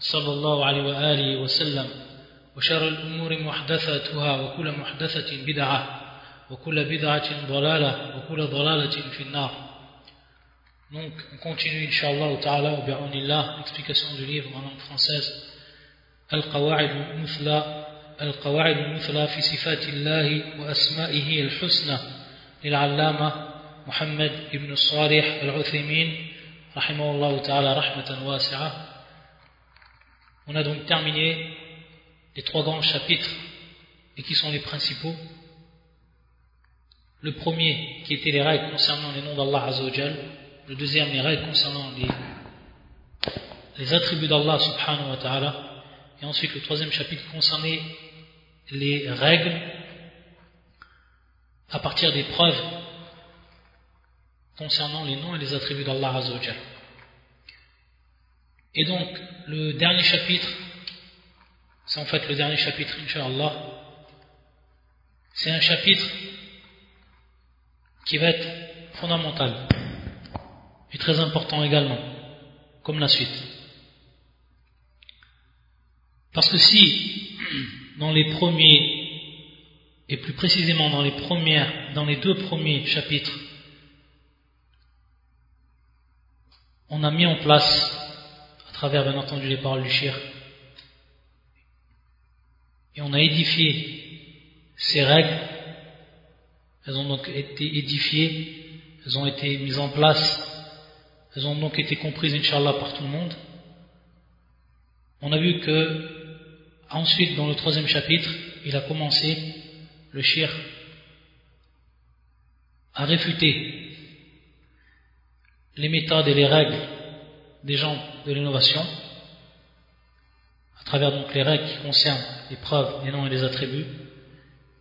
صلى الله عليه وآله وسلم وشر الأمور محدثاتها وكل محدثة بدعة وكل بدعة ضلالة وكل ضلالة في النار Donc, on continue, Inch'Allah, ta'ala, ou bi'aunillah, l'explication du livre en langue française, Al-Qawa'id al-Muthla, Al-Qawa'id al-Muthla fi sifatillahi wa asma'ihi al-husna, للعلامة محمد ibn Salih al-Uthaymin, rahimahullah ta'ala, rahmatan wasi'a. On a donc terminé les trois grands chapitres, et qui sont les principaux. Le premier, qui était les règles concernant les noms d'Allah Azzawajal, le deuxième, les règles concernant les, attributs d'Allah subhanahu wa ta'ala. Et ensuite, le troisième chapitre concernait les règles à partir des preuves concernant les noms et les attributs d'Allah Azzawajal. Et donc, le dernier chapitre, c'est en fait le dernier chapitre, Inch'Allah, c'est un chapitre qui va être fondamental et très important également, comme la suite. Parce que si, dans les premiers, et plus précisément dans les premières, dans les deux premiers chapitres, on a mis en place, travers bien entendu les paroles du shir, et on a édifié ces règles, elles ont donc été édifiées, elles ont été mises en place. Elles ont donc été comprises, Inch'Allah, par tout le monde. On a vu que, ensuite, dans le troisième chapitre, il a commencé, le shir, à réfuter les méthodes et les règles des gens de l'innovation, à travers donc les règles qui concernent les preuves, les noms et les attributs.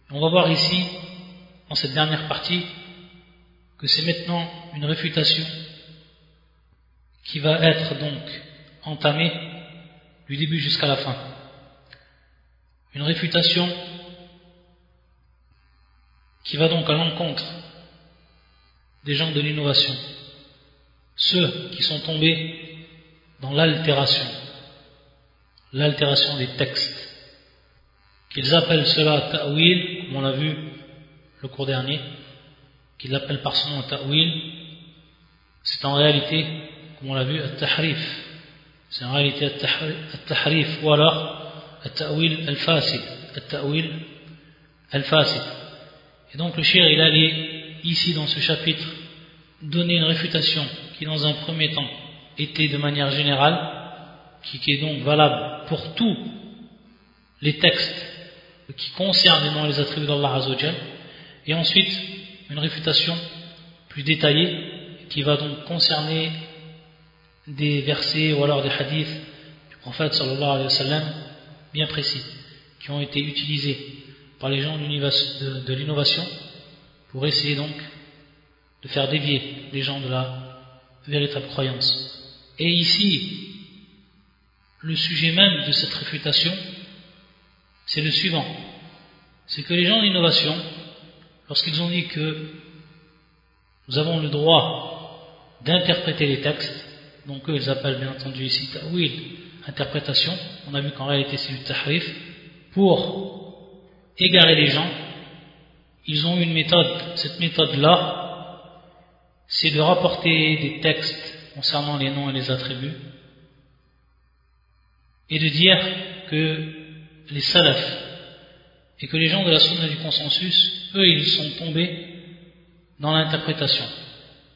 on va voir ici, dans cette dernière partie, que c'est maintenant une réfutation qui va être donc entamé du début jusqu'à la fin. Une réfutation qui va donc à l'encontre des gens de l'innovation, ceux qui sont tombés dans l'altération, l'altération des textes, qu'ils appellent cela ta'wil, comme on l'a vu le cours dernier, qu'ils appellent par son nom ta'wil, c'est en réalité comme on l'a vu, al-tahrif. C'est en réalité al-tahrif ou alors al-ta'wil al-fasid. Al-ta'wil al-fasid. Et donc le shir, il allait ici dans ce chapitre donner une réfutation qui dans un premier temps était de manière générale, qui, est donc valable pour tous les textes qui concernent les attributs d'Allah Azzawajal, et ensuite une réfutation plus détaillée qui va donc concerner des versets ou alors des hadiths du prophète sallallahu alayhi wa sallam bien précis qui ont été utilisés par les gens de, l'innovation pour essayer donc de faire dévier les gens de la véritable croyance. Et ici, le sujet même de cette réfutation, c'est le suivant. C'est que les gens d'innovation, lorsqu'ils ont dit que nous avons le droit d'interpréter les textes, donc eux ils appellent bien entendu ici ta'wil, interprétation, on a vu qu'en réalité c'est du tahrif, pour égarer les gens, ils ont une méthode, cette méthode-là, c'est de rapporter des textes concernant les noms et les attributs, et de dire que les salafs, et que les gens de la sunna du consensus, eux ils sont tombés dans l'interprétation.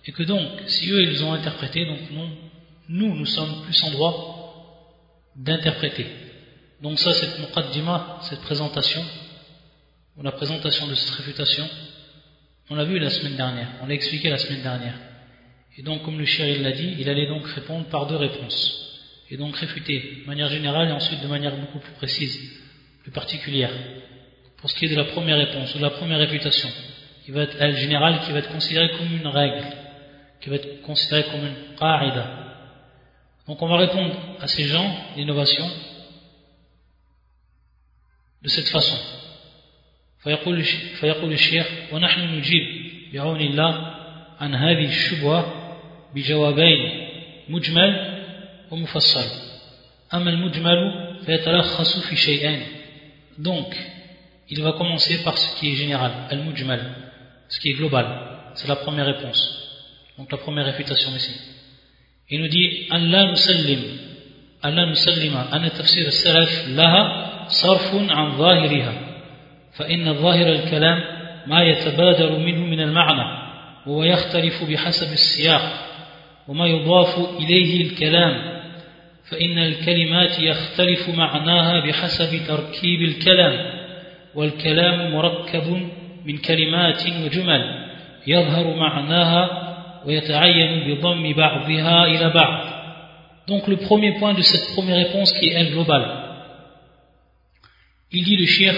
Et que donc, si eux ils ont interprété, donc nous, nous sommes plus en droit d'interpréter. Donc ça, cette muqaddima, cette présentation, ou la présentation de cette réfutation, on l'a vu la semaine dernière, on l'a expliqué la semaine dernière. Et donc, comme le shérif l'a dit, il allait donc répondre par deux réponses. et donc réfuter de manière générale et ensuite de manière beaucoup plus précise, plus particulière. Pour ce qui est de la première réponse ou de la première réfutation, qui va être générale, qui va être considérée comme une règle, qui va être considérée comme une qa'ida. Donc on va répondre à ces gens d'innovation de cette façon. فيقول الشيخ ونحن نجيب بعون الله عن هذه الشبهة بجوابين مجمل ومفصل. أما المجمل فيتلخص في شيئين. Donc il va commencer par ce qui est général al-mujmal ce qui est global. C'est la première réponse. Donc la première réfutation ici il nous dit أن لا نسلم أن لا نسلم أن تفسير السلف لها صرف عن ظاهرها. فإن ظاهر الكلام ما يتبادر منه من المعنى وهو يختلف بحسب السياق. وما يضاف إليه الكلام فإن الكلمات يختلف معناها بحسب تركيب الكلام والكلام مركب من كلمات وجمل يظهر معناها ويتعين بضم بعضها إلى بعض Donc le premier point de cette première réponse qui est globale. Il dit le shir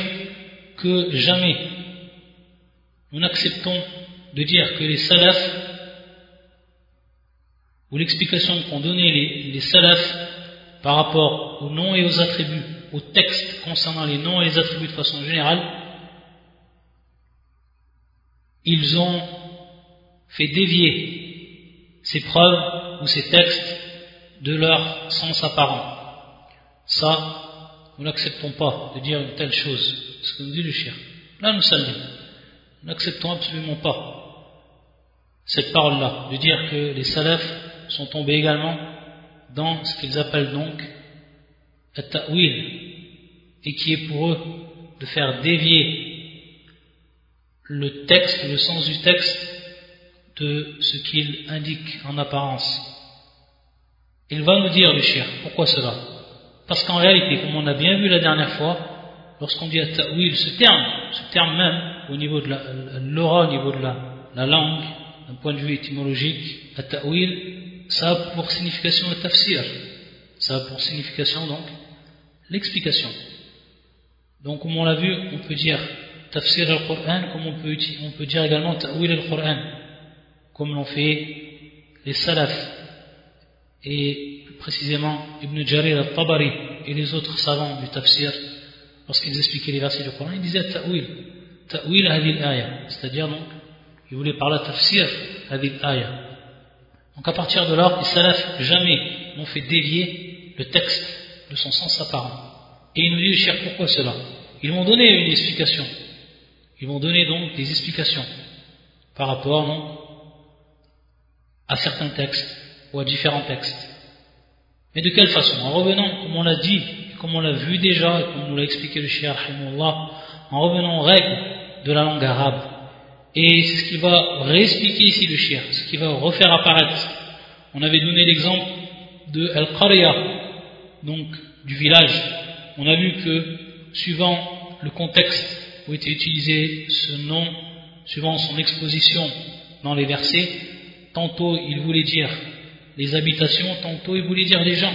que jamais nous n'acceptons de dire que les salafs ou l'explication qu'ont donné les, les salafs par rapport aux noms et aux attributs, aux textes concernant les noms et les attributs de façon générale, ils ont fait dévier ces preuves ou ces textes de leur sens apparent. Ça, nous n'acceptons pas de dire une telle chose. Ce que nous dit le chien. Là, nous sommes Nous n'acceptons absolument pas cette parole-là, de dire que les salafs sont tombés également dans ce qu'ils appellent donc le et qui est pour eux de faire dévier le texte, le sens du texte, de ce qu'il indique en apparence. Il va nous dire, le pourquoi cela? Parce qu'en réalité, comme on a bien vu la dernière fois, lorsqu'on dit ta'wil, ce terme, ce terme même, au niveau de l'aura, au niveau de la, langue, d'un point de vue étymologique, ta'wil, ça a pour signification le tafsir, ça a pour signification donc l'explication. Donc comme on l'a vu, on peut dire tafsir al-Qur'an, comme on peut, on peut dire également ta'wil al-Qur'an, comme l'ont fait les salafs, et plus précisément Ibn Jarir al-Tabari et les autres savants du tafsir, lorsqu'ils expliquaient les versets du Coran, ils disaient ta'wil, ta'wil hadil ayah, c'est-à-dire donc, ils voulaient parler tafsir hadil ayah. Donc à partir de là, les salafs jamais n'ont fait dévier le texte de son sens apparent. Et ils nous disent, cher, pourquoi cela? Ils vont donner une explication. Ils vont donner donc des explications par rapport non, à certains textes ou à différents textes. Mais de quelle façon? En revenant, comme on l'a dit, comme on l'a vu déjà, et comme nous l'a expliqué le Cheikh en revenant aux règles de la langue arabe, et c'est ce qui va réexpliquer ici le shir, ce qui va refaire apparaître. On avait donné l'exemple de Al-Qariya, donc du village. On a vu que, suivant le contexte où était utilisé ce nom, suivant son exposition dans les versets, tantôt il voulait dire les habitations, tantôt il voulait dire les gens.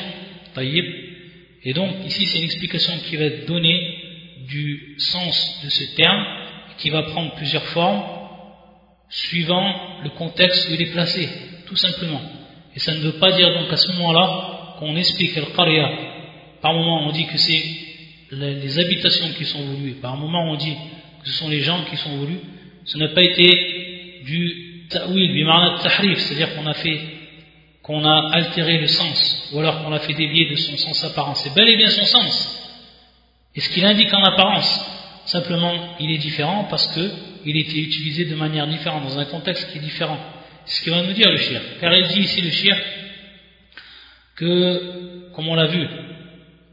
Et donc, ici, c'est une explication qui va être donnée du sens de ce terme, qui va prendre plusieurs formes, suivant le contexte où il est placé, tout simplement. Et ça ne veut pas dire donc à ce moment-là qu'on explique le qarya. Par moment on dit que c'est les, habitations qui sont voulues, par moment on dit que ce sont les gens qui sont voulus. Ce n'a pas été du ta'wil, du tahrif, c'est-à-dire qu'on a fait, qu'on a altéré le sens, ou alors qu'on a fait dévier de son sens apparent. C'est bel et bien son sens. Et ce qu'il indique en apparence, simplement il est différent parce que il était utilisé de manière différente, dans un contexte qui est différent. C'est ce qu'il va nous dire le shir. Car il dit ici le shir que, comme on l'a vu,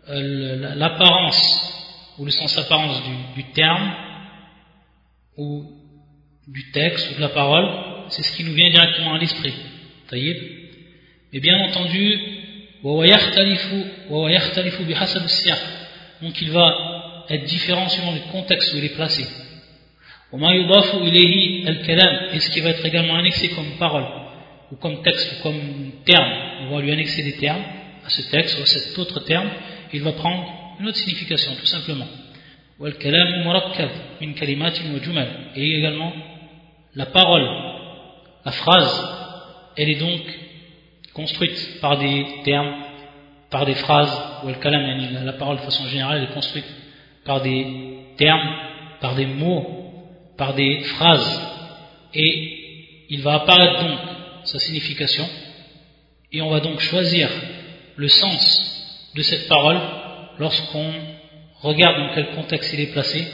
euh, l'apparence ou le sens apparence du, terme ou du texte ou de la parole, c'est ce qui nous vient directement à l'esprit. Mais bien entendu, donc il va être différent selon le contexte où il est placé. Et ce qui va être également annexé comme parole, ou comme texte, ou comme terme, on va lui annexer des termes, à ce texte ou à cet autre terme, il va prendre une autre signification, tout simplement. Et également, la parole, la phrase, elle est donc construite par des termes, par des phrases, ou la parole de façon générale est construite par des termes, par des mots, par des phrases, et il va apparaître donc sa signification, et on va donc choisir le sens de cette parole lorsqu'on regarde dans quel contexte il est placé,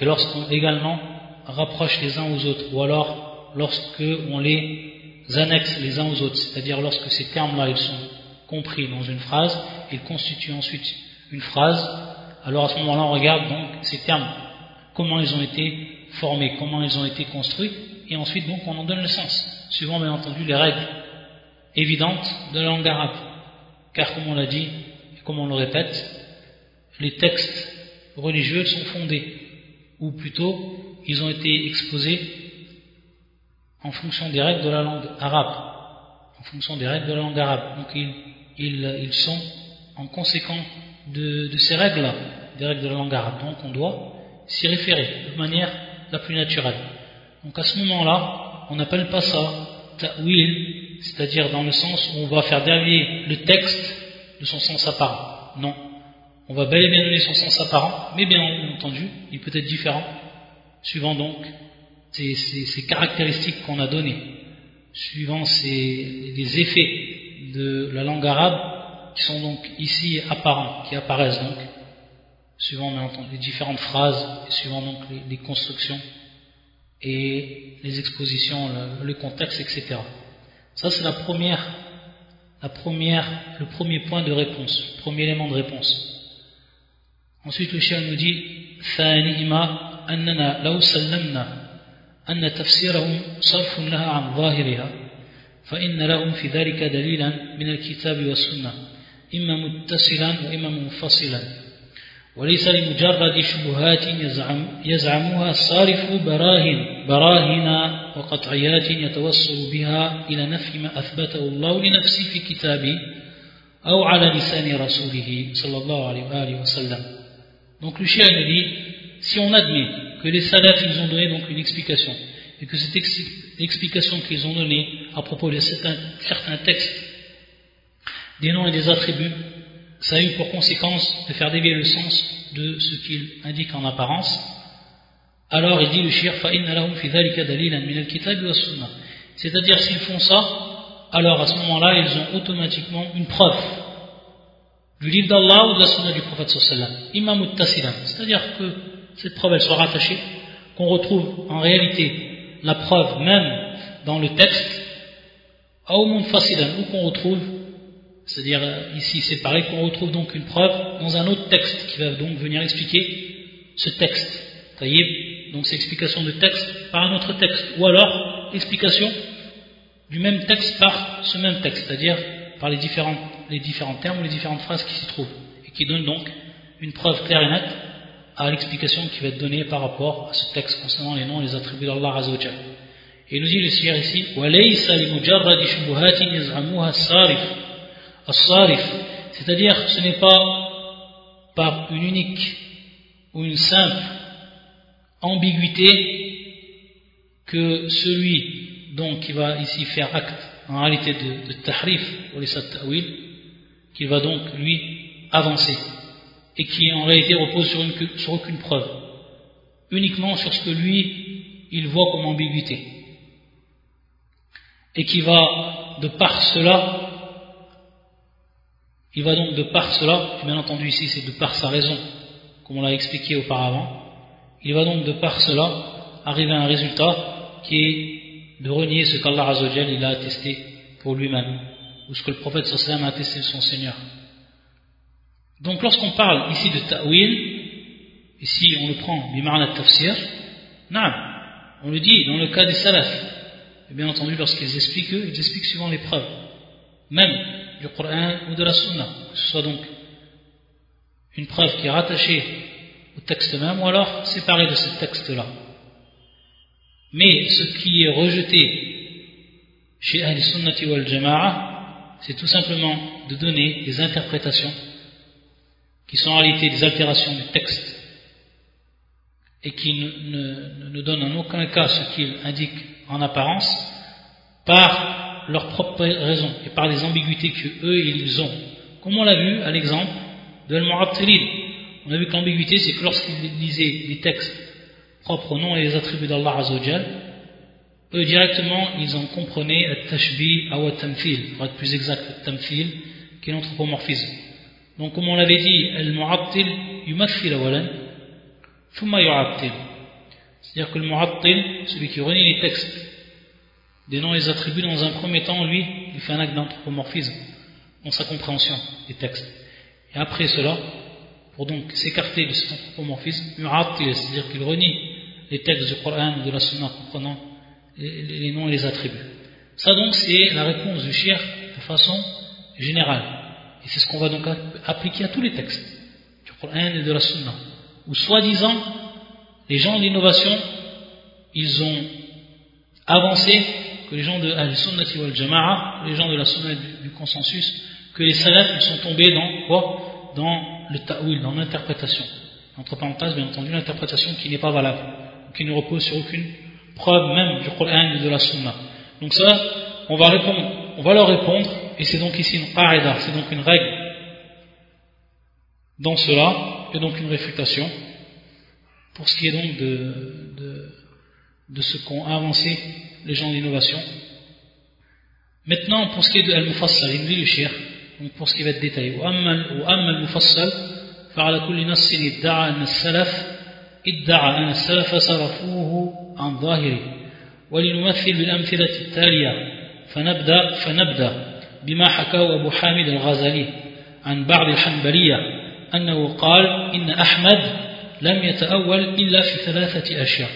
et lorsqu'on également rapproche les uns aux autres, ou alors lorsque on les annexe les uns aux autres, c'est-à-dire lorsque ces termes-là ils sont compris dans une phrase, ils constituent ensuite une phrase, alors à ce moment-là on regarde donc ces termes, comment ils ont été formés, comment ils ont été construits, et ensuite donc on en donne le sens, suivant bien entendu les règles évidentes de la langue arabe. Car comme on l'a dit, et comme on le répète, les textes religieux sont fondés, ou plutôt ils ont été exposés en fonction des règles de la langue arabe. En fonction des règles de la langue arabe. Donc ils, sont en conséquence de, de ces règles-là, des règles de la langue arabe. Donc on doit s'y référer de manière la plus naturelle. Donc à ce moment-là, on n'appelle pas ça ta'wil, c'est-à-dire dans le sens où on va faire dévier le texte de son sens apparent. Non. On va bel et bien donner son sens apparent, mais bien entendu, il peut être différent, suivant donc ces, caractéristiques qu'on a données, suivant ces, les effets de la langue arabe qui sont donc ici apparents, qui apparaissent donc, suivant bien entendu les différentes phrases, et suivant donc les constructions et les expositions, le, contexte, etc. Ça, c'est la première, la première, le premier point de réponse, le premier élément de réponse. Ensuite, le chien nous dit ثانيهما أننا لو سلمنا أن تفسيرهم صرف لها عن ظاهرها فإن لهم في ذلك دليلا من الكتاب والسنة إما متصلا وإما منفصلا. وليس لمجرد شبهات يزعم يزعمها الصارف براهن براهن وقطعيات يتوصل بها إلى نفي ما أثبته الله لنفسه في كتابه أو على لسان رسوله صلى الله عليه وآله وسلم. Donc le chien dit, si on admet que les salafs ils ont donné donc une explication, et que cette explication qu'ils ont donnée à propos de certains, textes, des noms et des attributs, ça a eu pour conséquence de faire dévier le sens de ce qu'il indique en apparence. Alors il dit le shir C'est-à-dire s'ils font ça, alors à ce moment-là, ils ont automatiquement une preuve du livre d'Allah ou de la sunna du prophète Imam C'est-à-dire que cette preuve elle soit rattachée, qu'on retrouve en réalité la preuve même dans le texte, ou qu'on retrouve c'est-à-dire, euh, ici, c'est pareil qu'on retrouve donc une preuve dans un autre texte qui va donc venir expliquer ce texte. Donc, c'est explication de texte par un autre texte. Ou alors, explication du même texte par ce même texte, c'est-à-dire par les différents, les différents termes ou les différentes phrases qui s'y trouvent. Et qui donnent donc une preuve claire et nette à l'explication qui va être donnée par rapport à ce texte concernant les noms et les attributs d'Allah Azzawajal. Et nous dit le Seigneur ici, c'est-à-dire ce n'est pas par une unique ou une simple ambiguïté que celui donc qui va ici faire acte en réalité de, de tahrif ou les qu'il va donc lui avancer et qui en réalité repose sur, une, sur aucune preuve uniquement sur ce que lui il voit comme ambiguïté et qui va de par cela il va donc de par cela, bien entendu ici c'est de par sa raison, comme on l'a expliqué auparavant, il va donc de par cela arriver à un résultat qui est de renier ce qu'Allah il a attesté pour lui-même, ou ce que le prophète sallam a attesté de son Seigneur. Donc lorsqu'on parle ici de ta'wil, ici on le prend bimarna tafsir, on le dit dans le cas des salafs, et bien entendu lorsqu'ils expliquent, ils expliquent suivant les preuves. Même du Coran ou de la Sunna, que ce soit donc une preuve qui est rattachée au texte même ou alors séparée de ce texte-là. Mais ce qui est rejeté chez Ahl Sunnati wal Jama'a, c'est tout simplement de donner des interprétations qui sont en réalité des altérations du texte et qui ne, ne, donnent en aucun cas ce qu'ils indiquent en apparence par leurs propres raisons et par les ambiguïtés qu'eux ils ont. Comme on l'a vu à l'exemple de Al-Mu'attilin. On a vu que l'ambiguïté c'est que lorsqu'ils lisaient des textes propres au nom et les attributs d'Allah Azzawajal, eux directement ils en comprenaient at-tashbih ou at-tamthil, pour être plus exact, at-tamthil, qui est l'anthropomorphisme. Donc comme on l'avait dit, al-mu'attil awalan, thumma yu'attil. C'est-à-dire que le mu'attil, celui qui renie les textes des noms et des attributs dans un premier temps, lui, il fait un acte d'anthropomorphisme dans sa compréhension des textes. Et après cela, pour donc s'écarter de cet anthropomorphisme, yu'attil, c'est-à-dire qu'il renie les textes du Coran ou de la Sunna comprenant les, les noms et les attributs. Ça donc c'est la réponse du shir de façon générale. Et c'est ce qu'on va donc appliquer à tous les textes du Coran et de la Sunna. Où soi-disant, les gens d'innovation, ils ont avancé que les gens de Al-Sunnati wal les gens de la Sunna du, consensus, que les salafs sont tombés dans quoi? Dans le ta'wil, dans l'interprétation. Entre parenthèses, bien entendu, l'interprétation qui n'est pas valable, qui ne repose sur aucune preuve même du Coran et de la Sunna. Donc ça, on va répondre, on va leur répondre et c'est donc ici une qa'ida, c'est donc une règle dans cela, et donc une réfutation, pour ce qui est donc de, de, de ce qu'ont avancé les gens d'innovation. Maintenant, pour ce qui est de Al-Mufassal, il nous dit le shir, donc pour ce qui va être détaillé. وأما المفصل فعلى كل نص ادعى أن السلف ادعى أن السلف صرفوه عن ظاهره ولنمثل بالأمثلة التالية فنبدأ فنبدأ بما حكاه أبو حامد الغزالي عن بعض الحنبلية أنه قال إن أحمد لم يتأول إلا في ثلاثة أشياء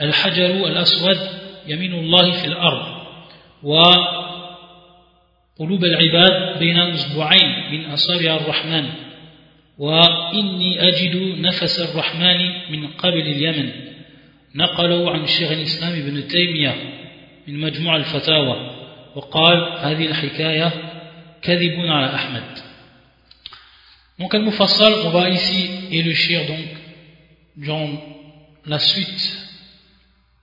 الحجر الأسود يمين الله في الأرض وقلوب العباد بين أصبعين من أصابع الرحمن وإني أجد نفس الرحمن من قبل اليمن. نقلوا عن شيخ الإسلام ابن تيمية من مجموع الفتاوى. وقال هذه الحكاية كذب على أحمد donc Al-Mufassal on va ici élucir donc dans la suite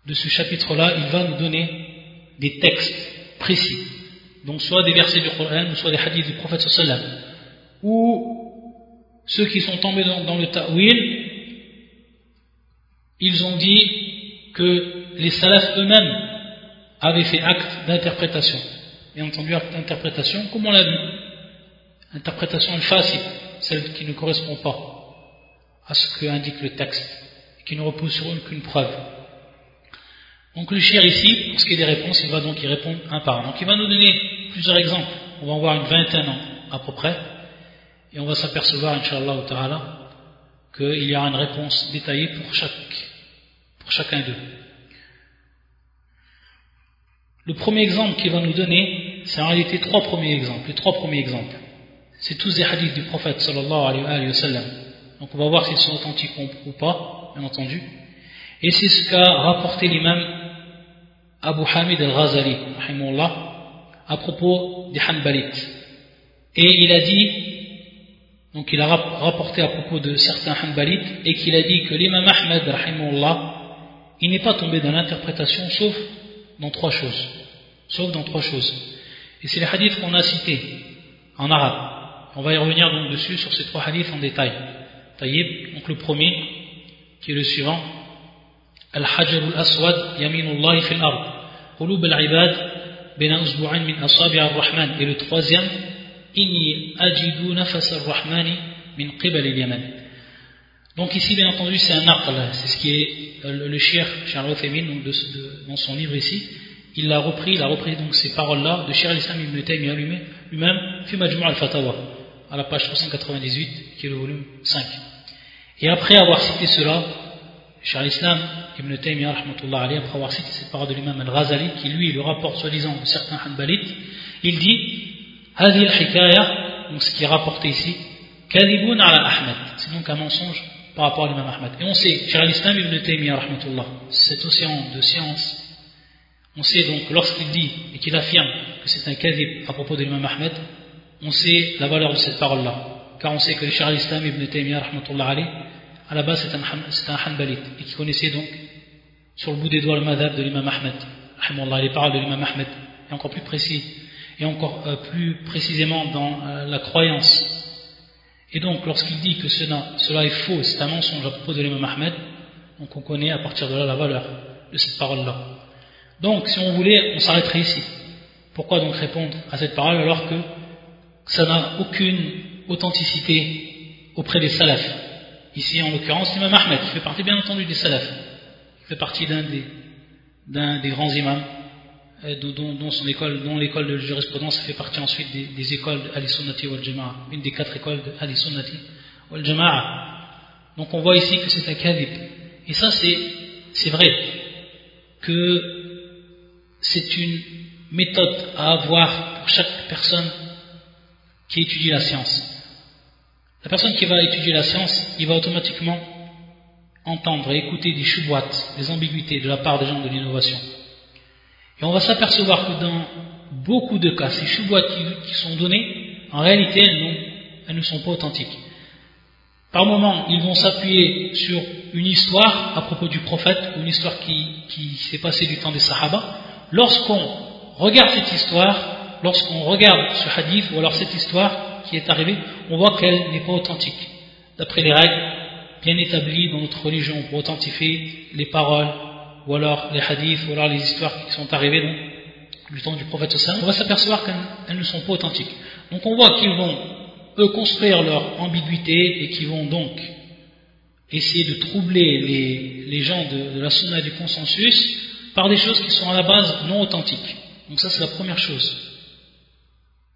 de ce chapitre là il va nous donner des textes précis donc soit des versets du Coran ou soit des hadiths du prophète sallam ou ceux qui sont tombés dans, dans le ta'wil ils ont dit que les salafs eux-mêmes avait fait acte d'interprétation. Et entendu acte d'interprétation, comme on l'a vu. Interprétation facile, celle qui ne correspond pas à ce que indique le texte, qui ne repose sur aucune preuve. Donc le shir ici, pour ce qui est des réponses, il va donc y répondre un par un. Donc il va nous donner plusieurs exemples. On va en voir une vingtaine à peu près. Et on va s'apercevoir, Inch'Allah ta'ala, qu'il y aura une réponse détaillée pour chacun d'eux. Le premier exemple qu'il va nous donner, c'est en réalité trois premiers exemples. Les trois premiers exemples. C'est tous des hadiths du prophète sallallahu alayhi wa sallam. Donc on va voir s'ils sont authentiques ou pas, bien entendu. Et c'est ce qu'a rapporté l'imam Abu Hamid al-Ghazali, à propos des Hanbalites. Et il a dit, donc il a rapporté à propos de certains Hanbalites, et qu'il a dit que l'imam Ahmed, il n'est pas tombé dans l'interprétation sauf dans trois choses. Sauf dans trois choses. Et c'est les hadiths qu'on a cités en arabe. On va y revenir donc dessus sur ces trois hadiths en détail. Taïb, donc le premier, qui est le suivant. Al-Hajar al-Aswad yaminullahi fil ard. Qulub al-ibad min asabi' ar-Rahman. Et le troisième, inni ajidu nafas ar-Rahmani min qibal al-Yaman. Donc ici, bien entendu, c'est un aql, c'est ce qui est euh, le, le shir Charles donc de, dans son livre ici, il l'a repris, il a repris donc ces paroles-là de Shir al-Islam ibn Taymiyyah lui-même, fi majmu' al-fatawa, à la page 398, qui est le volume 5. Et après avoir cité cela, Shir al-Islam ibn Taymiyyah, après avoir cité ces paroles de l'imam al-Razali, qui lui le rapporte soi-disant de certains Hanbalites, il dit, hadhi al-hikaya, donc ce qui est rapporté ici, kadibun ala Ahmed, c'est donc un mensonge par rapport à l'imam Ahmed. Et on sait, cher l'islam ibn Taymiyyah, cet océan de science, on sait donc, lorsqu'il dit et qu'il affirme que c'est un kadhib à propos de l'imam Ahmed, on sait la valeur de cette parole-là. Car on sait que Cheikh al-Islam ibn Taymiyyah, à la base c'est un, un Hanbalite, et qui connaissait donc sur le bout des doigts le madhab de l'imam Ahmed, les paroles de l'imam Ahmed, et encore plus précis, et encore euh, plus précisément dans euh, la croyance. Et donc, lorsqu'il dit que cela, est faux, c'est un mensonge à propos de l'imam Ahmed, donc on connaît à partir de là la valeur de cette parole-là. Donc, si on voulait, on s'arrêterait ici. Pourquoi donc répondre à cette parole alors que ça n'a aucune authenticité auprès des salafs? Ici, en l'occurrence, l'imam Ahmed, qui fait partie bien entendu des salafs, qui fait partie d'un des, grands imams, euh, dont, son école, dont l'école de jurisprudence fait partie ensuite des, écoles de Ali Sunnati wal Jama'a, une des quatre écoles de Ali Sunnati wal Jama'a. Donc on voit ici que c'est un kadib. Et ça, c'est vrai que c'est une méthode à avoir pour chaque personne qui étudie la science. La personne qui va étudier la science, il va automatiquement entendre et écouter des chouboites, des ambiguïtés de la part des gens de l'innovation. Et on va s'apercevoir que dans beaucoup de cas, ces chouboites qui, sont données, en réalité, elles, ne sont pas authentiques. Par moments, ils vont s'appuyer sur une histoire à propos du prophète, une histoire qui, qui s'est passée du temps des Sahaba, lorsqu'on regarde cette histoire, lorsqu'on regarde ce hadith, ou alors cette histoire qui est arrivée, on voit qu'elle n'est pas authentique. D'après les règles bien établies dans notre religion pour authentifier les paroles, ou alors les hadiths, ou alors les histoires qui sont arrivées du temps du prophète on va s'apercevoir qu'elles ne sont pas authentiques. Donc on voit qu'ils vont, eux, construire leur ambiguïté et qu'ils vont donc essayer de troubler les, gens de, de la sunna du consensus par des choses qui sont à la base non authentiques. Donc ça c'est la première chose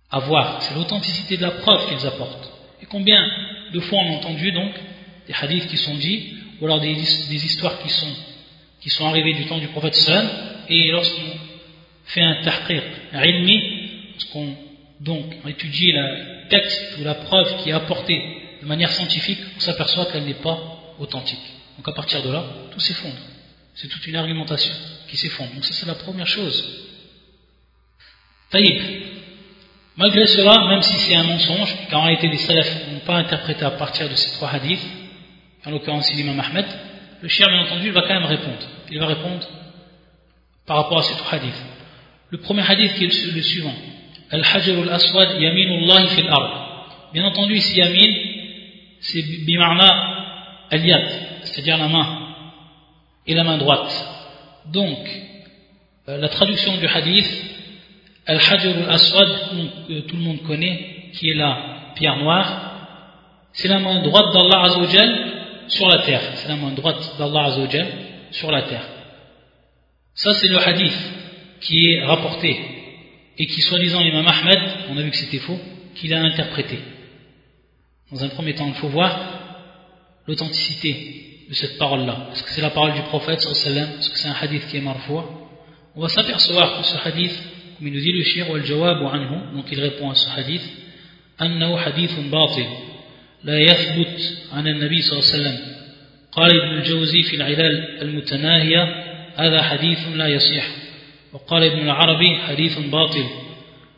à voir, c'est l'authenticité de la preuve qu'ils apportent. Et combien de fois on a entendu donc des hadiths qui sont dits, ou alors des, histoires qui sont, qui sont arrivées du temps du prophète sallam, et lorsqu'on fait un un ilmi, lorsqu'on donc étudie le texte ou la preuve qui est apportée de manière scientifique, on s'aperçoit qu'elle n'est pas authentique. Donc à partir de là, tout s'effondre. C'est toute une argumentation qui s'effondre. Donc ça c'est la première chose. Taïb. Malgré cela, même si c'est un mensonge, car en réalité les salafs n'ont pas interprété à partir de ces trois hadiths, en l'occurrence l'imam Ahmed, le chien bien entendu va quand même répondre. Il va répondre par rapport à ces trois hadiths. Le premier hadith qui est le suivant. Al-Hajar al-Aswad yaminullahi fil ard. Bien entendu ici yamin, c'est bimarna al-yad, c'est-à-dire la main, et la main droite. Donc, euh, la traduction du hadith, Al-Hajar al-Aswad, que tout le monde connaît, qui est la pierre noire, c'est la main droite d'Allah Azzawajal sur la terre. C'est la main droite d'Allah Azzawajal sur la terre. Ça, c'est le hadith qui est rapporté et qui, soi-disant, l'imam Ahmed, on a vu que c'était faux, qu'il a interprété. Dans un premier temps, il faut voir l'authenticité de cette parole-là Est-ce que c'est la parole du prophète Est-ce que c'est un hadith qui est marfoua On va s'apercevoir que ce hadith, comme il nous dit le shir wal-jawab anhu, donc il répond à ce hadith, أنه حديث باطل لا يثبت عن النبي صلى الله عليه وسلم قال ابن الجوزي في العلال المتناهية هذا حديث لا يصح. وقال ابن العربي حديث باطل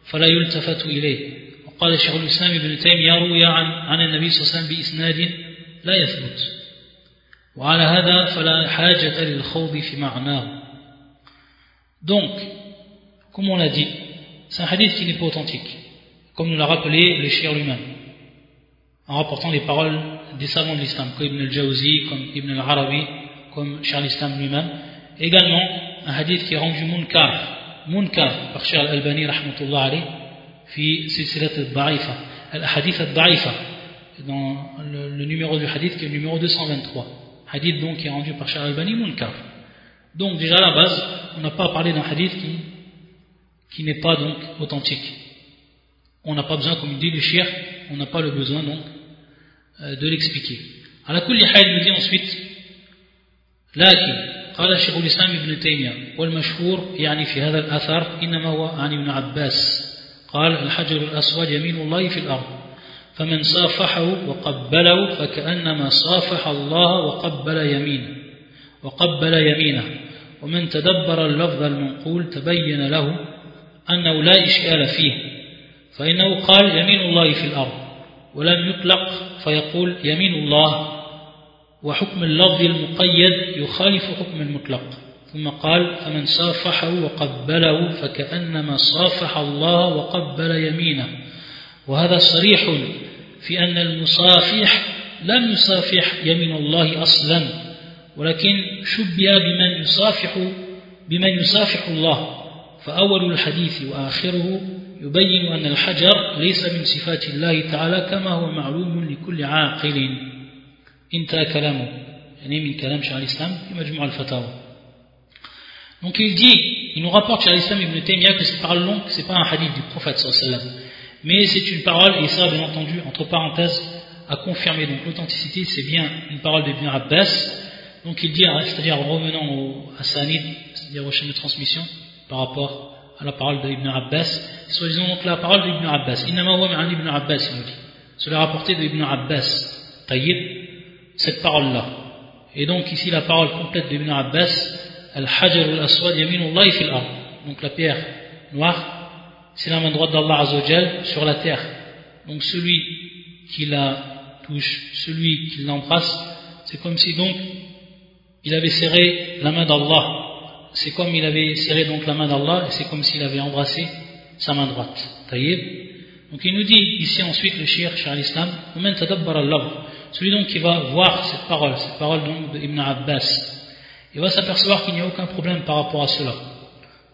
فلا يلتفت إليه. وقال الشيخ الإسلام ابن تيمية يروي عن, عن النبي صلى الله عليه وسلم بإسناد لا يثبت. donc comme on l'a dit c'est un hadith qui n'est pas authentique. Comme nous l'a rappelé le lui-même en rapportant les paroles des savants de l'islam comme Ibn al-Jawzi, comme Ibn al-Arabi comme Charles Islam lui-même également un hadith qui est rendu munkar munkar par Cheikh al-Albani rahmatullah alayhi fi silsilat al-da'ifa al-hadith al-da'ifa dans le, numéro du hadith qui est le numéro 223 hadith donc qui est rendu par Charles Albani Munkar. Donc déjà à la base, on n'a pas parlé d'un hadith qui, qui n'est pas donc authentique. On n'a pas besoin, comme dit le shir, on n'a pas le besoin donc de l'expliquer. À la kulli il nous dit ensuite لكن قال الشيخ الإسلام ابن تيمية والمشهور يعني في هذا الأثر إنما هو عن ابن عباس قال الحجر الأسود يمين الله في الأرض فمن صافحه وقبله فكأنما صافح الله وقبل يمينه وقبل يمينه ومن تدبر اللفظ المنقول تبين له أنه لا إشكال فيه فإنه قال يمين الله في الأرض ولم يطلق فيقول يمين الله وحكم اللفظ المقيد يخالف حكم المطلق. ثم قال فمن صافحه وقبله فكأنما صافح الله وقبل يمينه. وهذا صريح في أن المصافح لم يصافح يمين الله أصلا ولكن شبه بمن يصافح بمن يصافح الله. فأول الحديث وآخره يبين أن الحجر ليس من صفات الله تعالى كما هو معلوم لكل عاقل انتهى كلامه يعني من كلام شيخ الإسلام في مجموع الفتاوى Donc il dit, il nous rapporte chez l'Islam Ibn Taymiyyah que cette parole longue, c'est pas un hadith du prophète sallallahu mais c'est une parole, et ça bien entendu, entre parenthèses, à confirmer. Donc l'authenticité, c'est bien une parole d'Ibn Abbas. Donc il dit, c'est-à-dire en revenant au, à Sanid, c'est-à-dire aux chaînes de transmission, par rapport à la parole d'Ibn Abbas, soi-disant donc la parole d'Ibn Abbas. Inama wa Ibn Abbas, il nous dit. Cela rapporté d'Ibn Abbas, taïb, cette parole-là. Et donc ici la parole complète d'Ibn Abbas, Al-Hajar al-Aswad yaminullah fil. Donc la pierre noire, c'est la main droite d'Allah Azzawajal sur la terre. Donc celui qui la touche, celui qui l'embrasse, c'est comme si donc il avait serré la main d'Allah. C'est comme il avait serré donc la main d'Allah et c'est comme s'il avait embrassé sa main droite. Taïb. Donc il nous dit ici ensuite le shir, Charles Islam, celui donc qui va voir cette parole, cette parole donc d'Ibn Abbas, il va s'apercevoir qu'il n'y a aucun problème par rapport à cela.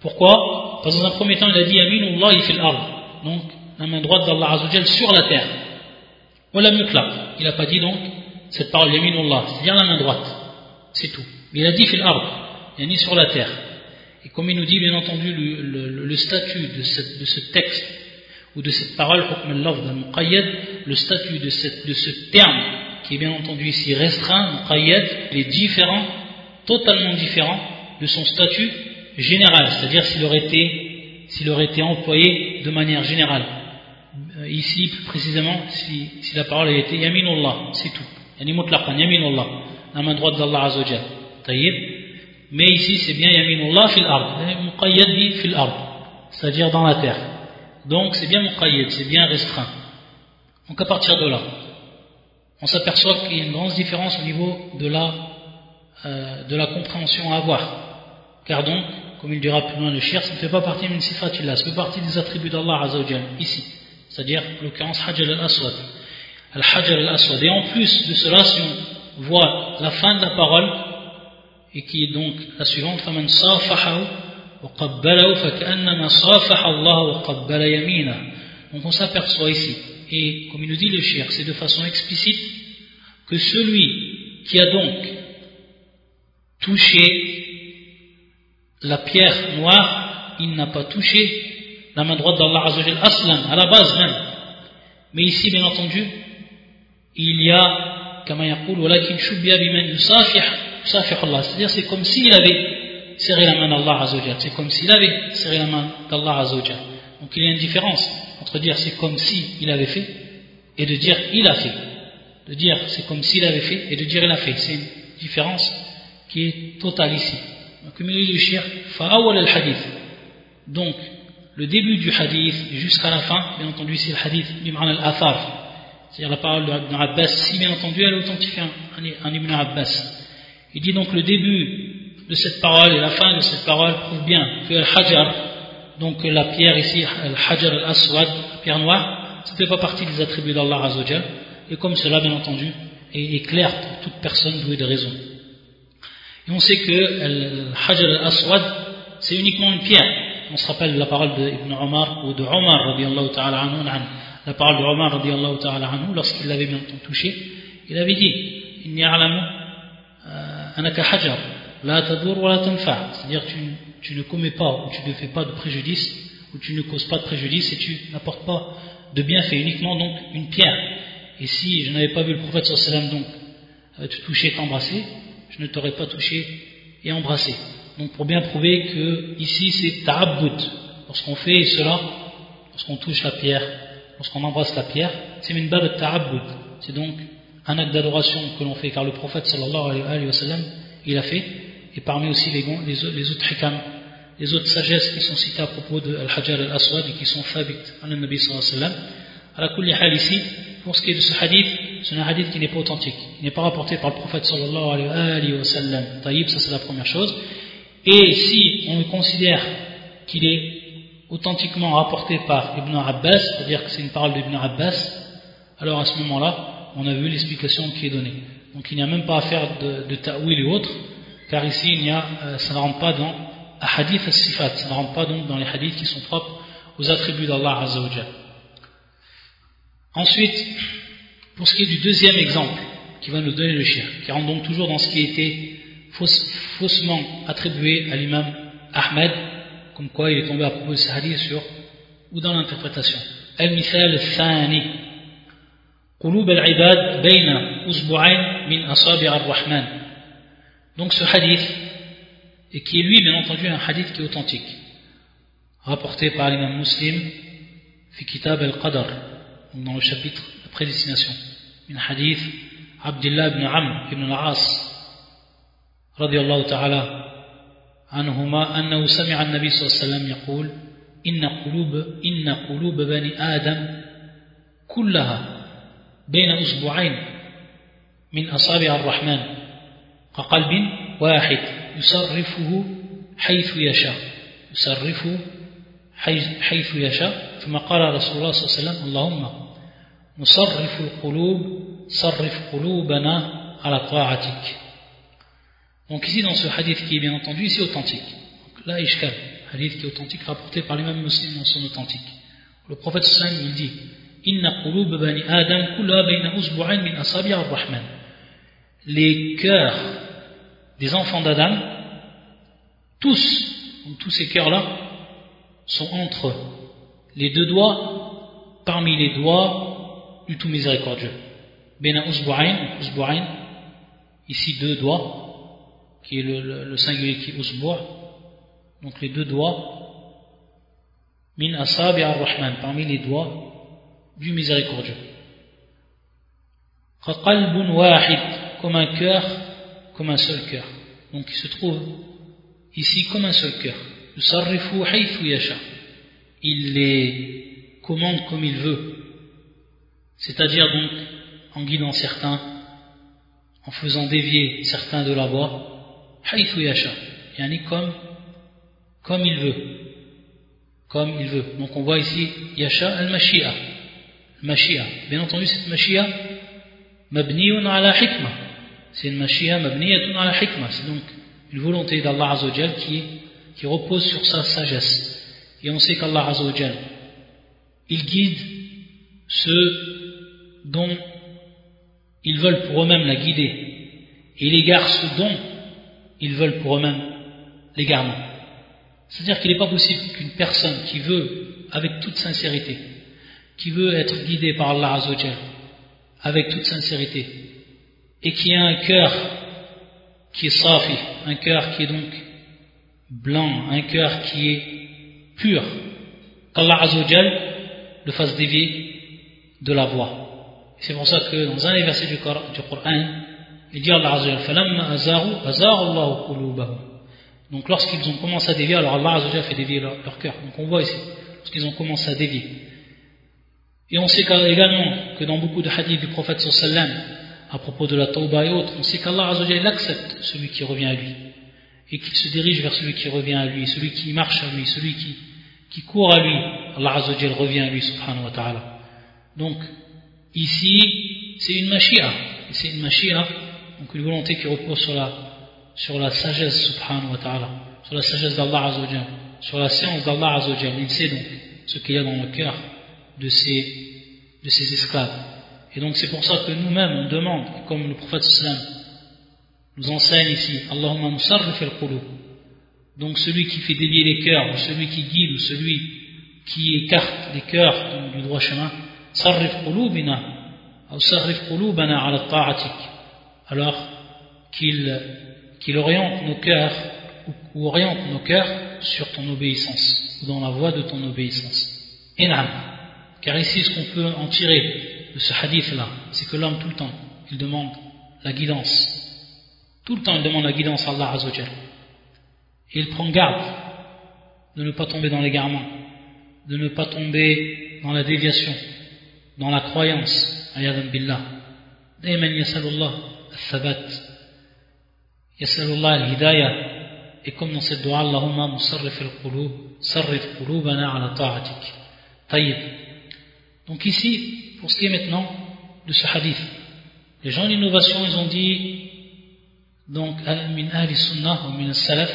Pourquoi? Parce que dans un premier temps, il a dit Aminullah il fait l'art. Donc, la main droite d'Allah Azzawajal sur la terre. Voilà mutlaq. Il n'a pas dit donc cette parole Yaminullah, c'est-à-dire la main droite. C'est tout. Mais il a dit fil ard, dit sur la terre. Et comme il nous dit bien entendu le, statut de, ce texte ou de cette parole, le statut de, ce terme qui est bien entendu ici restreint, il est différent totalement différent de son statut général, c'est-à-dire s'il aurait aurait été employé de manière générale. Euh, ici, plus précisément, si, la parole a été Yaminullah, c'est tout. Yani mutlaqan, Yaminullah, la main droite d'Allah Azzawajal. Taïb. Mais ici, c'est bien Yaminullah fil ard, muqayyad fil ard, c'est-à-dire dans la terre. Donc, c'est bien muqayyad, c'est bien restreint. Donc, à partir de là, on s'aperçoit qu'il y a une grande différence au niveau de la euh, de la compréhension à avoir. Car donc, comme il dira plus loin le shir, ça ne fait pas partie d'une sifatillah, ça fait partie des attributs d'Allah Azzawajal, ici. C'est-à-dire, l'occurrence, Hajar al-Aswad. Al-Hajar al-Aswad. Et en plus de cela, si on voit la fin de la parole, et qui est donc la suivante, فَمَنْ صَافَحَهُ وَقَبَّلَهُ فَكَأَنَّمَا صَافَحَ اللَّهُ وَقَبَّلَ يَمِينَهُ Donc on s'aperçoit ici, et comme il nous dit le shir, c'est de façon explicite, que celui qui a donc touché la pierre noire, il n'a pas touché la main droite d'Allah Azzawajal aslan, à la base même. Mais ici, bien entendu, il y a, comme c'est-à-dire c'est comme s'il avait serré la main d'Allah Azzawajal, c'est comme s'il avait serré la main d'Allah Azzawajal. Donc il y a une différence entre dire c'est comme si il avait fait et de dire il a fait. De dire c'est comme s'il avait fait et de dire il a fait. C'est une différence qui est total ici. Donc, le début du hadith jusqu'à la fin, bien entendu, c'est le hadith d'Imran al-Athar. C'est-à-dire la parole d'Ibn Abbas, si bien entendu elle est authentifiée en Ibn Abbas. Il dit donc le début de cette parole et la fin de cette parole prouve bien que al-hajar, donc la pierre ici, al-hajar al-aswad, la pierre noire, ça ne fait pas partie des attributs d'Allah Azzawajal. Et comme cela, bien entendu, est, clair pour toute personne douée de raison. Et on sait que le Hajar al-Aswad, c'est uniquement une pierre. On se rappelle la parole d'Ibn Omar ou de Omar ta'ala anhu, la parole de Omar ta'ala anhu, lorsqu'il l'avait bien touché, il avait dit Inni a'lamu euh, anaka hajar, la tadur wa la tanfa. C'est-à-dire, tu, tu ne commets pas ou tu ne fais pas de préjudice ou tu ne causes pas de préjudice et tu n'apportes pas de bienfait, uniquement donc une pierre. Et si je n'avais pas vu le prophète sallam donc euh, te toucher, t'embrasser, je ne t'aurais pas touché et embrassé. Donc pour bien prouver que ici c'est ta'abbud. Lorsqu'on fait cela, lorsqu'on touche la pierre, lorsqu'on embrasse la pierre, c'est une de ta'abbud. C'est donc un acte d'adoration que l'on fait car le prophète sallallahu alayhi wa sallam, il a fait et parmi aussi les, autres hikam, les autres sagesses qui sont citées à propos de Al-Hajar al-Aswad et qui sont thabit à Nabi sallallahu alayhi wa sallam. À la ici, pour ce qui est de ce hadith, c'est un hadith qui n'est pas authentique. Il n'est pas rapporté par le prophète sallallahu alayhi wa sallam. Taïb, ça c'est la première chose. Et si on le considère qu'il est authentiquement rapporté par Ibn Abbas, c'est-à-dire que c'est une parole d'Ibn Abbas, alors à ce moment-là, on a vu l'explication qui est donnée. Donc il n'y a même pas à faire de, de ta'wil et autres, car ici il y a, euh, ça ne rentre pas dans hadith sifat, ça ne rentre pas donc dans les hadiths qui sont propres aux attributs d'Allah Ensuite, pour ce qui est du deuxième exemple qui va nous donner le shir, qui rentre donc toujours dans ce qui était fausse, faussement attribué à l'imam Ahmed, comme quoi il est tombé à propos de ce hadith sur, ou dans l'interprétation. al-mithal thani قلوب العباد بين أسبوعين من أصابع الرحمن. Donc ce hadith et qui est lui bien entendu un hadith qui est authentique rapporté par l'imam muslim fi kitab al-qadar dans le chapitre la prédestination. حديث عبد الله بن عمرو بن العاص رضي الله تعالى عنهما أنه سمع النبي صلى الله عليه وسلم يقول إن قلوب إن قلوب بني آدم كلها بين أسبوعين من أصابع الرحمن كقلب واحد يصرفه حيث يشاء يصرفه حيث يشاء ثم قال رسول الله صلى الله عليه وسلم اللهم نصرف القلوب صرف قلوبنا على طاعتك Donc ici dans ce hadith qui est bien entendu ici authentique. Donc là Ishkal, hadith qui est authentique rapporté par mêmes musulmans dans son authentique. Le prophète sallam il dit Inna bani Adam min ar-Rahman. Les cœurs des enfants d'Adam, tous, tous ces cœurs-là, sont entre les deux doigts, parmi les doigts du tout miséricordieux. Bayna usbu'ain, ici deux doigts, qui est le, singulier qui est donc les deux doigts min asabi ar-rahman parmi les doigts du miséricordieux. Qalbun wahid, comme un cœur, comme un seul cœur. Donc il se trouve ici comme un seul cœur. Yusarrifu haythu yasha. Il les commande comme il veut. C'est-à-dire donc en guidant certains, en faisant dévier certains de la voie, haythu yasha. Yani comme, comme il veut. Comme il veut. Donc on voit ici yasha al-mashi'a mashia. Bien entendu cette mashia mabniyun ala hikma. C'est une mashia mabniyatun ala hikma. C'est donc une volonté d'Allah Azzawajal qui, qui repose sur sa sagesse. Et on sait qu'Allah Azzawajal il guide ceux dont ils veulent pour eux-mêmes la guider. Et il égare ceux dont ils veulent pour eux-mêmes l'égarement. C'est-à-dire qu'il n'est pas possible qu'une personne qui veut, avec toute sincérité, qui veut être guidée par Allah Azzawajal, avec toute sincérité, et qui a un cœur qui est safi, un cœur qui est donc blanc, un cœur qui est pur, qu'Allah Azzawajal le fasse dévier de la voie. C'est pour ça que dans un des versets du Coran, il dit Allah Donc lorsqu'ils ont commencé à dévier, alors Allah Azzawajal fait dévier leur cœur. Donc on voit ici, lorsqu'ils ont commencé à dévier. Et on sait également que dans beaucoup de hadiths du prophète sallam, à propos de la tauba et autres, on sait qu'Allah accepte celui qui revient à lui. Et qu'il se dirige vers celui qui revient à lui, celui qui marche à lui, celui qui, qui court à lui. Allah revient à lui. Donc, ici, c'est une machia. C'est une machia donc une volonté qui repose sur la, sur la sagesse subhanahu wa ta'ala, sur la sagesse d'Allah sur la science d'Allah. Il sait donc ce qu'il y a dans le cœur de ses, de ses esclaves. Et donc c'est pour ça que nous-mêmes on demande, comme le prophète sallam nous enseigne ici, Allahumma musarrif al Donc celui qui fait dévier les cœurs, ou celui qui guide, ou celui qui écarte les cœurs du droit chemin, sarrif qulubina, ou sarrif qulubana ala ta'atik alors qu'il qu oriente nos cœurs ou, oriente nos cœurs sur ton obéissance ou dans la voie de ton obéissance. Enam. Car ici, ce qu'on peut en tirer de ce hadith-là, c'est que l'homme, tout le temps, il demande la guidance. Tout le temps, il demande la guidance à Allah Azzawajal. Et il prend garde de ne pas tomber dans l'égarement, de ne pas tomber dans la déviation, dans la croyance. Ayadan billah. Daiman yasalullah al-thabat. Yasalullah al-hidayah. Et comme dans cette dua, Allahumma musarrif al-qulub, sarrif qulubana ala ta'atik. Tayyib. donc ici pour ce qui est maintenant de ce hadith les gens d'innovation ils ont dit donc min ahli sunnah ou min salaf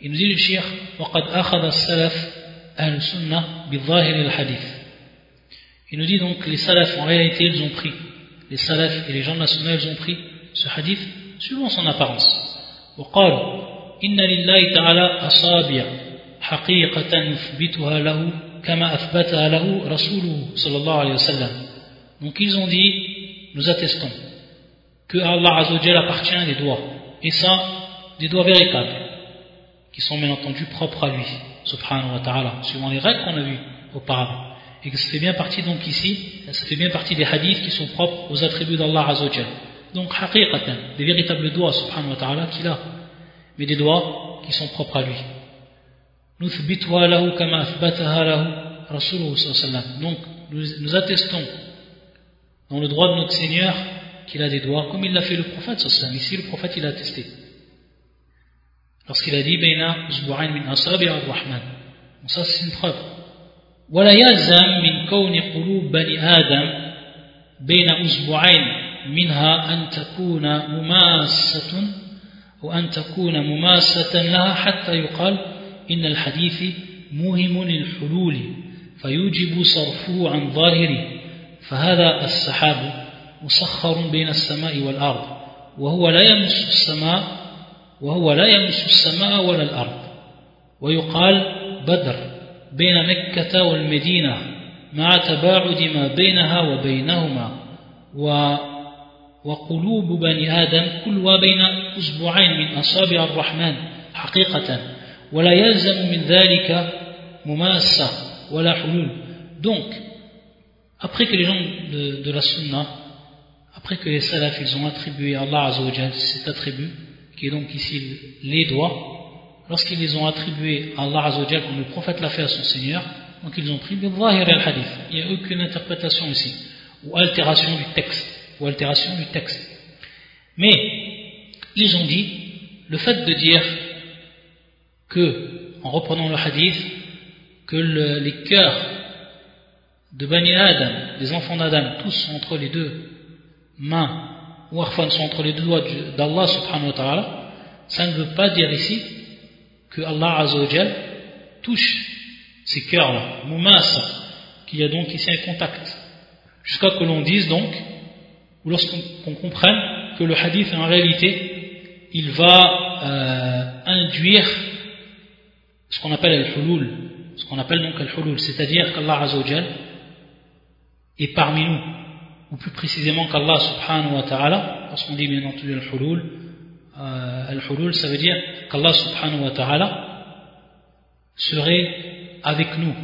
il nous dit le shir وقد أخذ السلف أهل السنة بظاهر الحديث il nous dit donc les salafs en réalité ils ont pris les salafs et les gens nationaux ils ont pris ce hadith suivant son apparence وقالوا إن لله تعالى أصابع حقيقة يثبتها له donc ils ont dit, nous attestons que Allah Azzawajal appartient à des doigts, et ça, des doigts véritables, qui sont bien entendu propres à lui, subhanahu wa ta'ala, suivant les règles qu'on a vues auparavant. Et que ça fait bien partie donc ici, ça fait bien partie des hadiths qui sont propres aux attributs d'Allah Azzawajal. Donc, haqiqatan, des véritables doigts, subhanahu wa ta'ala, qu'il a, mais des doigts qui sont propres à lui. نثبتها له كما أثبتها له رسوله صلى الله عليه وسلم. Donc nous, nous attestons dans le droit de notre Seigneur qu'il a des droits comme il l'a fait le prophète صلى الله عليه وسلم. Ici le prophète il a attesté. Lorsqu'il a dit بين أسبوعين من أصابع الرحمن donc ça c'est une ولا يلزم من كون قلوب بني آدم بين أسبوعين منها أن تكون مماسة أو أن تكون مماسة لها حتى يقال إن الحديث موهم للحلول فيوجب صرفه عن ظاهره. فهذا السحاب مسخر بين السماء والأرض وهو لا يمس السماء وهو لا يمس السماء ولا الأرض. ويقال بدر بين مكة والمدينة مع تباعد ما بينها وبينهما. و وقلوب بني آدم كلها بين أسبوعين من أصابع الرحمن حقيقة. ولا يلزم من ذلك مماسة ولا حلول donc après que les gens de, de la sunna après que les salafs ils ont attribué à Allah Azzawajal cet attribut qui est donc ici les doigts lorsqu'ils les ont attribués à Allah Azzawajal comme le prophète l'a fait à son Seigneur donc ils ont pris le zahir al-hadith il n'y a aucune interprétation ici ou altération du texte ou altération du texte. Mais ils ont dit le fait de dire que, en reprenant le hadith, que le, les cœurs de Bani Adam, des enfants d'Adam, tous sont entre les deux mains, ou arfan sont entre les deux doigts d'Allah subhanahu ta'ala, ça ne veut pas dire ici que Allah touche ces cœurs-là, moumas, qu'il y a donc ici un contact. Jusqu'à que l'on dise donc ou lorsqu'on comprenne que le hadith en réalité il va euh, induire ce qu'on appelle al-hulul ce qu'on appelle donc al-hulul c'est-à-dire qu'Allah Azzawajal est parmi nous ou plus précisément qu'Allah subhanahu wa ta'ala lorsqu'on dit bien entendu al-hulul euh, al-hulul ça veut dire qu'Allah subhanahu wa ta'ala serait avec nous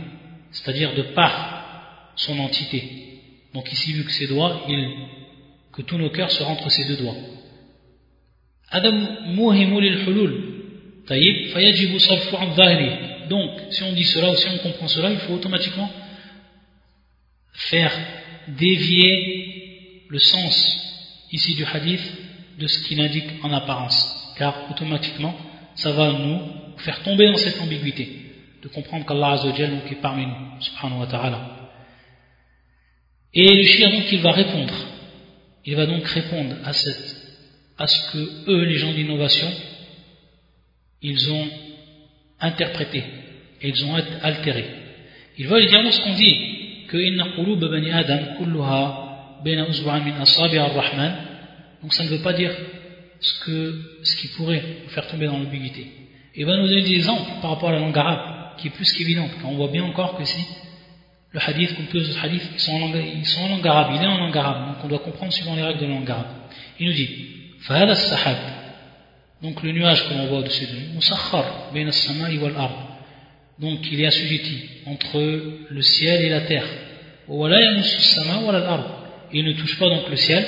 c'est-à-dire de par son entité donc ici vu que ses doigts il que tous nos cœurs se rentrent ces deux doigts. Donc, si on dit cela ou si on comprend cela, il faut automatiquement faire dévier le sens ici du hadith de ce qu'il indique en apparence. Car automatiquement, ça va nous faire tomber dans cette ambiguïté de comprendre qu'Allah Azzawajal est parmi nous, subhanahu wa ta'ala. Et le shir donc il va répondre il va donc répondre à, cette, à ce que eux, les gens d'innovation, ils ont interprété et ils ont altéré. Il va lui dire lorsqu'on dit que inna bani adam kulluha min ar-rahman donc ça ne veut pas dire ce, que, ce qui pourrait nous faire tomber dans l'ambiguïté. Il va nous donner des exemples par rapport à la langue arabe qui est plus qu'évidente, car on voit bien encore que si le hadith, comme tous les autres hadiths, ils sont, en langue, ils sont en langue arabe, il est en langue arabe, donc on doit comprendre suivant les règles de la langue arabe. Il nous dit, فهذا السحاب donc le nuage que l'on voit au-dessus de nous, Moussakhar, Donc il est assujetti entre le ciel et la terre. Et il ne touche pas donc le ciel,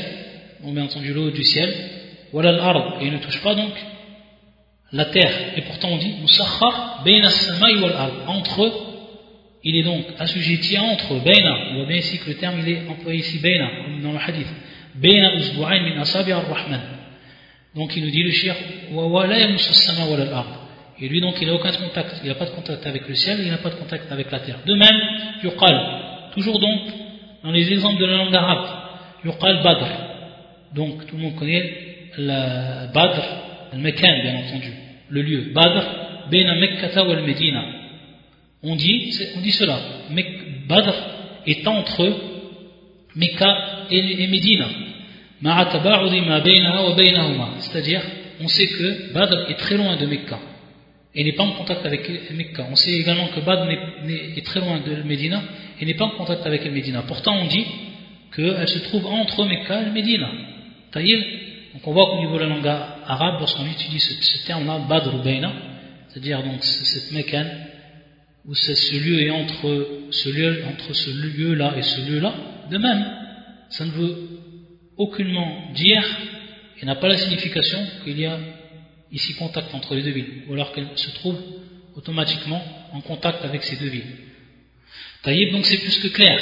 on met entendu l'eau du ciel. Et il ne touche pas donc la terre. Et pourtant on dit Moussakhar, Entre il est donc assujetti entre Baina. On voit bien ici que le terme il est employé ici Baina, comme dans le hadith. Baina min asabi ar-Rahman. Donc il nous dit le shir. Et lui donc il n'a aucun contact, il n'a pas de contact avec le ciel, il n'a pas de contact avec la terre. De même, yuqal, toujours donc dans les exemples de la langue arabe, yuqal badr. Donc tout le monde connaît le badr, le mekan bien entendu, le lieu. Badr, bena mekkata wal medina. On dit, on dit cela, badr est entre Mecca et, et. C'est-à-dire, on sait que Badr est très loin de Mecca et n'est pas en contact avec Mecca. On sait également que Badr est très loin de Médina et n'est pas en contact avec Médina. Pourtant, on dit qu'elle se trouve entre Mecca et Médina. Donc on voit qu'au niveau de la langue arabe, lorsqu'on utilise ce, terme-là, Badr ou Beina, c'est-à-dire donc cette Mecca, où ce lieu est entre ce lieu, entre ce lieu-là et ce lieu-là, de même, ça ne veut aucunement dire et n'a pas la signification qu'il y a ici contact entre les deux villes, ou alors qu'elle se trouve automatiquement en contact avec ces deux villes. Taïb, donc c'est plus que clair.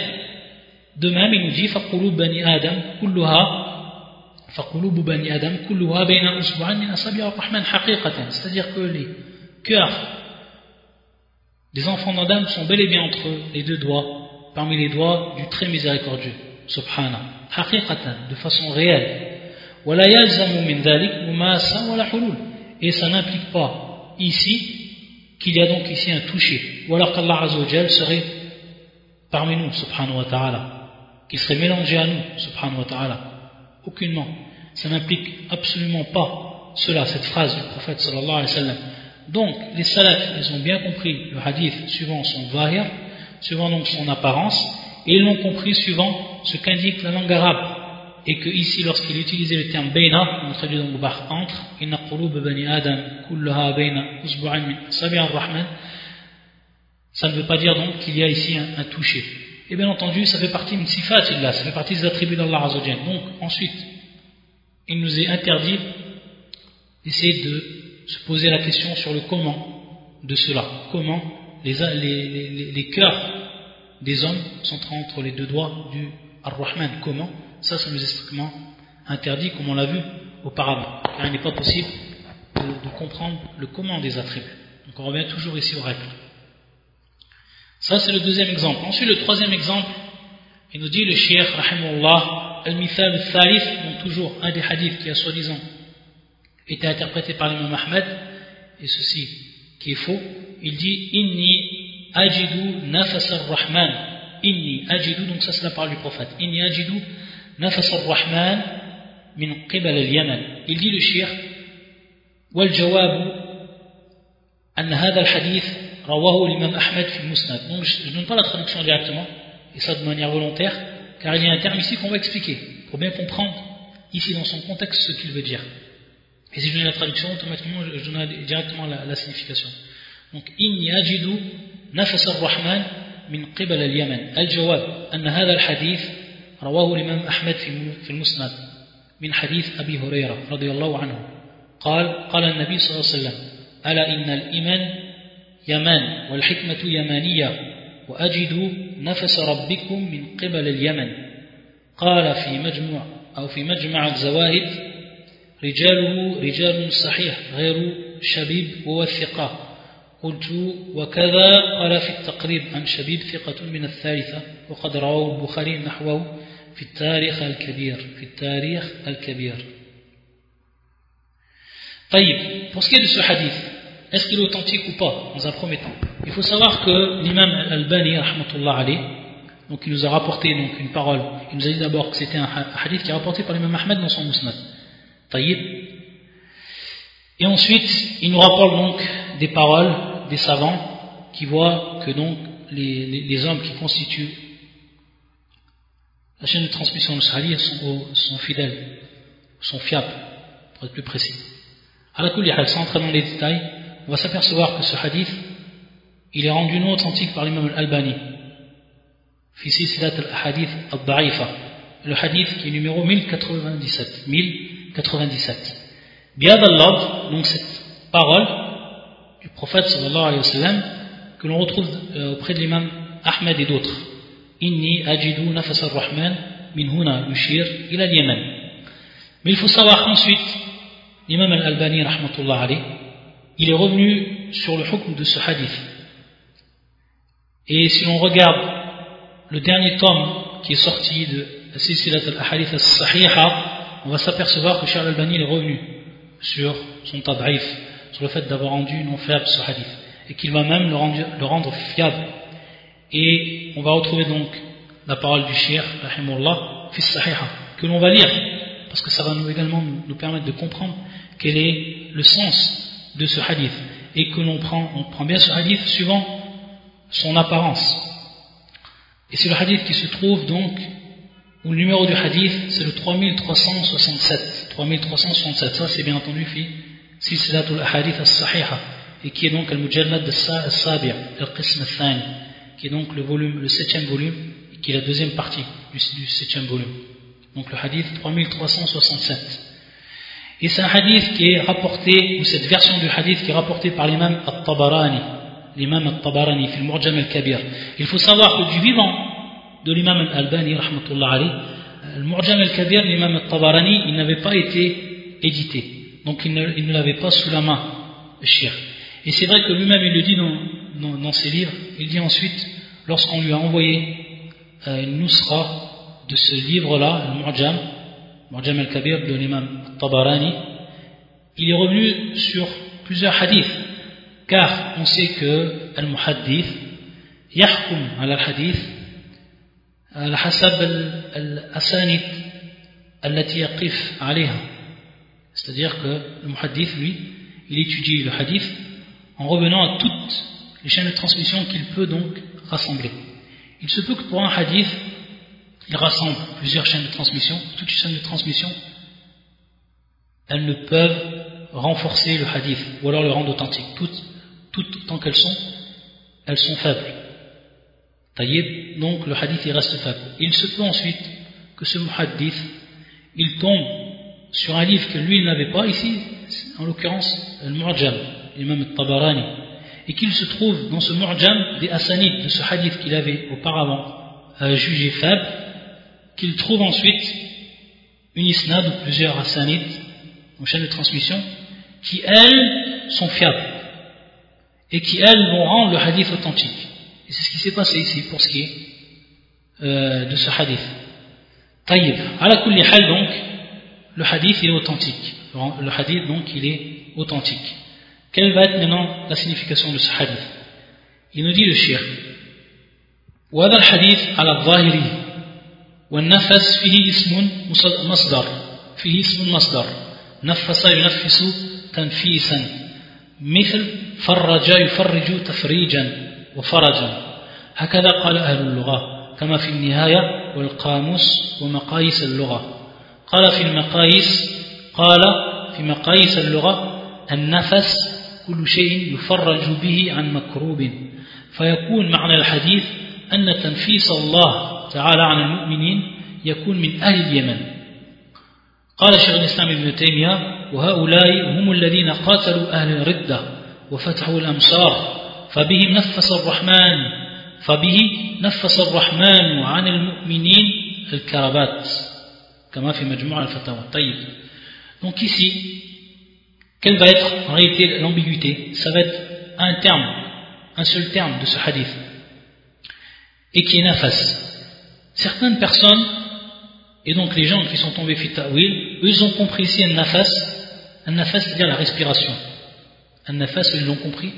De même, il nous dit فَقُلُوبْ بَنِي آدَمْ كُلُّهَا فَقُلُوبُ بَنِي آدَمْ كُلُّهَا بَيْنَ أُسْبُعًا مِنْ أَصَابِعِ الرَّحْمَنِ حَقِيقَةً C'est-à-dire que les cœurs des enfants d'Adam sont bel et bien entre les deux doigts, parmi les doigts du très miséricordieux, subhana, haqiqatan, de façon réelle. وَلَا يَلْزَمُ مِنْ ذَلِكَ مُمَاسًا وَلَا حُلُولٍ et ça n'implique pas ici qu'il y a donc ici un toucher, ou alors qu'Allah Azzawajal serait parmi nous, subhanahu wa ta'ala, qu'il serait mélangé à nous, subhanahu wa ta'ala. Aucunement. Ça n'implique absolument pas cela, cette phrase du prophète sallallahu alayhi wa sallam. Donc, les salafs, ils ont bien compris le hadith suivant son vahir, suivant donc son apparence, et ils l'ont compris suivant ce qu'indique la langue arabe et que ici, lorsqu'il utilisait le terme Beina, on traduit donc par entre, inna bani adam kullaha bayna rahman ça ne veut pas dire donc qu'il y a ici un, toucher. Et bien entendu, ça fait partie de sifat ça fait partie des attributs d'Allah. Donc ensuite, il nous est interdit d'essayer de se poser la question sur le comment de cela. Comment les cœurs des hommes sont entre les deux doigts du Ar-Rahman. Comment? Ça, ça nous est strictement interdit, comme on l'a vu auparavant. Car il n'est pas possible de, comprendre le comment des attributs. Donc on revient toujours ici aux règles. Ça, c'est le deuxième exemple. Ensuite, le troisième exemple, il nous dit le Cheikh, rahimahullah, al-mithal al-thalith, donc toujours un des hadiths qui a soi-disant été interprété par l'imam Ahmed, et ceci qui est faux, il dit Inni Ajidu nafas rahman Inni ajidu, donc ça c'est la parole du prophète. Inni ajidu nafas rahman min qibal al-Yaman. Il dit le shir wal jawabu an hadha al-hadith rawahu l'imam Ahmed fi musnad. Donc je ne donne pas la traduction directement, et ça de manière volontaire, car il y a un terme ici qu'on va expliquer, pour bien comprendre ici dans son contexte ce qu'il veut dire. Et si je donne la traduction, automatiquement je donne directement la, signification. Donc, in yajidu نفس الرحمن من قبل اليمن. الجواب أن هذا الحديث رواه الإمام أحمد في المسند من حديث أبي هريرة رضي الله عنه. قال قال النبي صلى الله عليه وسلم ألا إن الإيمان يمان والحكمة يمانية وأجد نفس ربكم من قبل اليمن. قال في مجموع أو في مجمع الزواهد رجاله رجال صحيح غير شبيب ووثقة. قلت وكذا قال في التقريب عن شبيب ثقة من الثالثة وقد رواه البخاري نحوه في التاريخ الكبير في التاريخ الكبير طيب pour ce qui est de ce hadith est-ce qu'il est authentique ou pas dans un premier temps il faut savoir que l'imam al-Bani rahmatullah donc il nous a rapporté donc une parole il nous a dit d'abord que c'était un hadith qui est rapporté par l'imam Ahmed dans son musnad طيب et ensuite il nous rapporte donc des paroles des savants qui voient que donc les, hommes qui constituent la chaîne de transmission de Sahali sont, sont fidèles, sont fiables, pour être plus précis. À la sans entrer dans les détails, on va s'apercevoir que ce hadith, il est rendu non authentique par l'imam al-Albani. Fi hadith al-Da'ifa. Le hadith qui est numéro 1097. 1097. 97. Biad Allah, donc cette parole du prophète sallallahu alayhi wa que l'on retrouve euh, auprès de l'imam Ahmed et d'autres. Inni ajidu nafas ar-Rahman min huna yushir ila al-Yaman. Mais il faut savoir qu'ensuite, l'imam al-Albani, rahmatullah il est revenu sur le hukm de ce hadith. Et si l'on regarde le dernier tome qui est sorti de la Silsilat al-Ahadith al-Sahiha, on va s'apercevoir que Charles al-Albani est revenu sur son tad'if, sur le fait d'avoir rendu non faible ce hadith, et qu'il va même le rendre, le rendre, fiable. Et on va retrouver donc la parole du shir, rahimullah, fi sahiha, que l'on va lire, parce que ça va nous également nous permettre de comprendre quel est le sens de ce hadith, et que l'on prend, on prend bien ce hadith suivant son apparence. Et c'est le hadith qui se trouve donc, où le numéro du hadith, c'est le 3367. 3367, ça c'est bien entendu fi Silsilatul Ahadith al-Sahiha, et qui est donc al-Mujallad al-Sabi' al-Qism al-Thani, qui est donc le volume, le septième volume, qui est la deuxième partie du, du septième volume. Donc le hadith 3367. Et c'est un hadith qui est rapporté, ou cette version du hadith qui est rapportée par l'imam al-Tabarani, l'imam al-Tabarani, fil Murjam al-Kabir. Il faut savoir que du vivant de l'imam al-Albani, rahmatullah le Murjam al-Kabir, l'imam al-Tabarani, il n'avait pas été édité. Donc il ne, il ne l'avait pas sous la main, le shir. Et c'est vrai que lui-même, il le dit dans, dans, dans, ses livres, il dit ensuite, lorsqu'on lui a envoyé euh, une nusra de ce livre-là, le Murjam, Murjam al-Kabir de l'imam al-Tabarani, il est revenu sur plusieurs hadiths car on sait que al-muhaddith yahkum ala al-hadith على حسب الأسانيد التي يقف عليها c'est-à-dire que le muhaddith lui il étudie le hadith en revenant à toutes les chaînes de transmission qu'il peut donc rassembler il se peut que pour un hadith il rassemble plusieurs chaînes de transmission toutes les chaînes de transmission elles ne peuvent renforcer le hadith ou alors le rendre authentique toutes toutes tant qu'elles sont, elles sont faibles. Taïeb, donc le hadith il reste faible. Il se peut ensuite que ce muhaddith, il tombe sur un livre que lui n'avait pas ici, en l'occurrence le Mu'jam, l'imam al-Tabarani, et qu'il se trouve dans ce Mu'jam des asanides de ce hadith qu'il avait auparavant euh, jugé faible, qu'il trouve ensuite une isnad ou plusieurs asanides, en chaîne de transmission, qui elles sont fiables et qui elles vont rendre le hadith authentique. Et c'est ce qui s'est passé ici pour ce qui est euh, de ce hadith. Taïb. À la donc, le hadith il est authentique. Le hadith donc il est authentique. Quelle va être maintenant la signification de ce hadith Il nous dit le shir. وهذا الحديث على الظاهر والنفس فيه اسم مصدر فيه اسم مصدر نفس ينفس تنفيسا مثل فرج يفرج تفريجا وفرجا هكذا قال أهل اللغة كما في النهاية والقاموس ومقاييس اللغة قال في المقاييس قال في مقاييس اللغة النفس كل شيء يفرج به عن مكروب. فيكون معنى الحديث أن تنفيس الله تعالى عن المؤمنين يكون من أهل اليمن. قال شيخ الإسلام ابن تيمية وهؤلاء هم الذين قاتلوا أهل الردة وفتحوا الأمصار فبهم نفس الرحمن فبه نفس الرحمن عن المؤمنين الكربات. Donc ici quelle va être en réalité l'ambiguïté? Ça va être un terme un seul terme de ce hadith et qui est nafas certaines personnes et donc les gens qui sont tombés fit ta'wil eux ont compris ici un nafas un nafas c'est-à-dire la respiration. Un nafas, ils l'ont compris.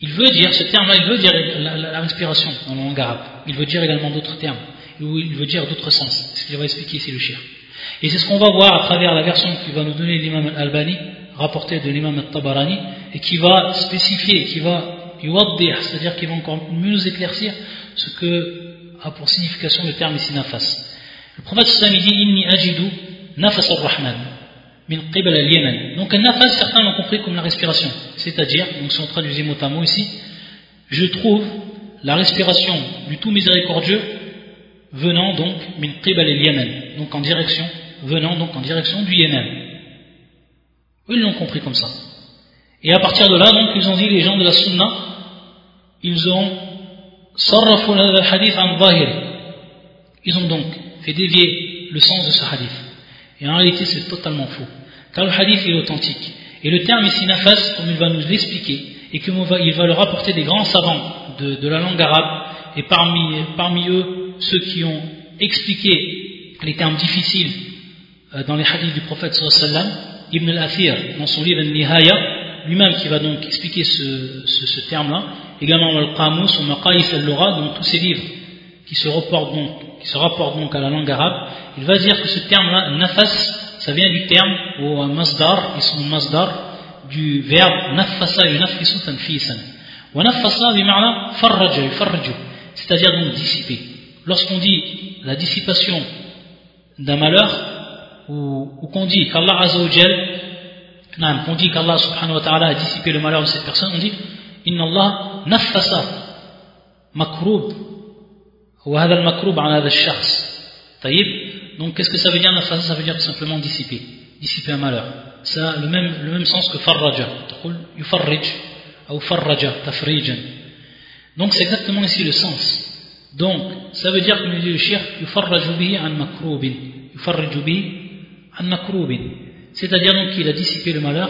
Il veut dire, ce terme-là, il veut dire la, la, respiration en langue arabe. Il veut dire également d'autres termes, il veut dire d'autres sens. C'est ce qu'il va expliquer ici le shir. Et c'est ce qu'on va voir à travers la version qui va nous donner l'imam al-Albani, rapportée de l'imam al-Tabarani, et qui va spécifier, qui va yuwaddir, c'est-à-dire qui va encore mieux nous éclaircir ce que a pour signification le terme ici nafas. Le prophète sallam dit Inni ajidu nafas ar-Rahman. Donc un nafas, certains l'ont compris comme la respiration. C'est-à-dire, donc si on traduisait mot à mot ici, je trouve la respiration du tout miséricordieux venant donc min qibal al-Yaman, donc en direction venant donc en direction du Yémen. Ils l'ont compris comme ça. Et à partir de là, donc, ils ont dit, les gens de la Sunna, ils ont ils ont donc fait dévier le sens de ce hadith. Et en réalité, c'est totalement faux. Car le hadith est authentique. Et le terme ici nafas, comme il va nous l'expliquer, et qu'il va, il va le rapporter des grands savants de, la langue arabe, et parmi eux, ceux qui ont expliqué les termes difficiles euh, dans les hadiths du prophète sallallahu Ibn al-Athir, dans son livre Al-Nihaya, lui-même qui va donc expliquer ce, ce, terme-là, également Al-Qamus Maqais al-Lura, donc tous ces livres qui se, rapportent donc, qui se rapportent donc à la langue arabe, il va dire que ce terme-là, nafas, ça vient du terme, ou masdar, ils sont masdar, du verbe nafasa yunafisu tanfisan. Wa nafasa bima'na farraja yufarraju, c'est-à-dire donc dissiper. Lorsqu'on dit la dissipation d'un malheur, ou, qu'on dit qu'Allah Azzawajal, qu'on dit qu'Allah subhanahu wa ta'ala a dissipé le malheur de cette personne, on dit Inna Allah nafasa makrub wa hadha al-makrub ala hadha al-shakhs. Donc qu'est-ce que ça veut dire nafasa Ça veut dire tout simplement dissiper, dissiper un malheur. Ça a le même, le même sens que farraja. Yufarrij ou farraja, tafrijan. Donc c'est exactement ici le sens. Donc, ça veut dire, comme dit le shir, yufarraju bihi an makrubin. Yufarraju bihi c'est-à-dire donc qu'il a dissipé le malheur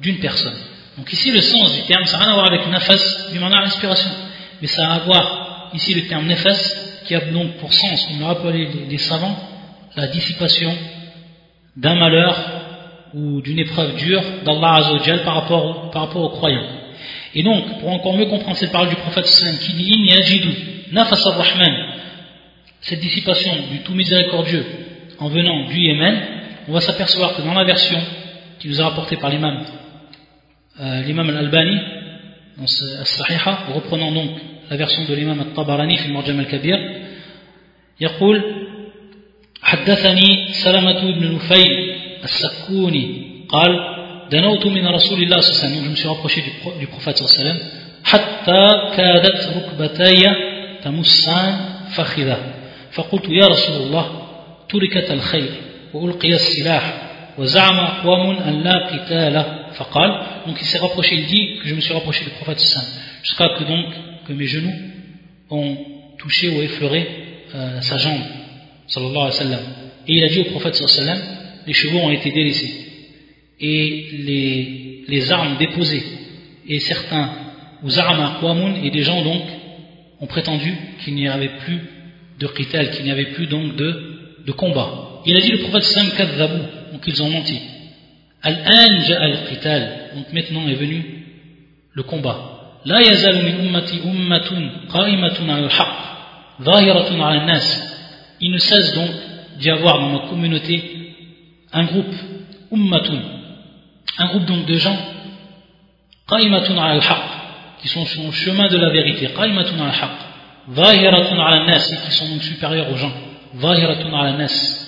d'une personne. Donc ici le sens du terme, ça n'a rien à voir avec nafas, du manière l'inspiration, mais ça a à voir ici le terme nefas, qui a donc pour sens, comme l'a rappelé les, savants, la dissipation d'un malheur ou d'une épreuve dure d'Allah Azzawajal par rapport, par rapport aux croyants. Et donc, pour encore mieux comprendre cette parole du prophète qui dit In yajidu nafas ar-Rahman, cette dissipation du tout miséricordieux en venant du Yémen, on va s'apercevoir que dans la version qui nous a rapportée par l'imam euh, l'imam al-Albani dans As-Sahiha reprenant donc la version de l'imam al-Tabarani في المعجم الكبير يقول حدثني سلمة بن نفيل السكوني قال دنوت من رسول الله صلى الله je me suis rapproché du, du prophète صلى الله عليه وسلم حتى كادت ركبتي تمسان فخذه فقلت يا رسول الله تركت الخير donc il s'est rapproché, il dit que je me suis rapproché du prophète jusqu'à que donc que mes genoux ont touché ou effleuré euh, sa jambe sallallahu alayhi wa sallam. et il a dit au prophète sallallahu sallam les chevaux ont été délaissés et les, armes déposées et certains ou et des gens donc ont prétendu qu'il n'y avait plus de qital qu'il n'y avait plus donc de, combat il a dit le prophète sallam kadhabou, donc ils ont menti. Al-an al-qital, donc maintenant est venu le combat. La yazal min ummati ummatun qa'imatun al-haq, zahiratun al-nas. Il ne cesse donc d'y avoir dans ma communauté un groupe, ummatun, un groupe donc de gens, al-haq, qui sont sur le chemin de la vérité, qa'imatun al-haq, zahiratun al-nas, qui sont donc supérieurs aux gens, zahiratun al-nas.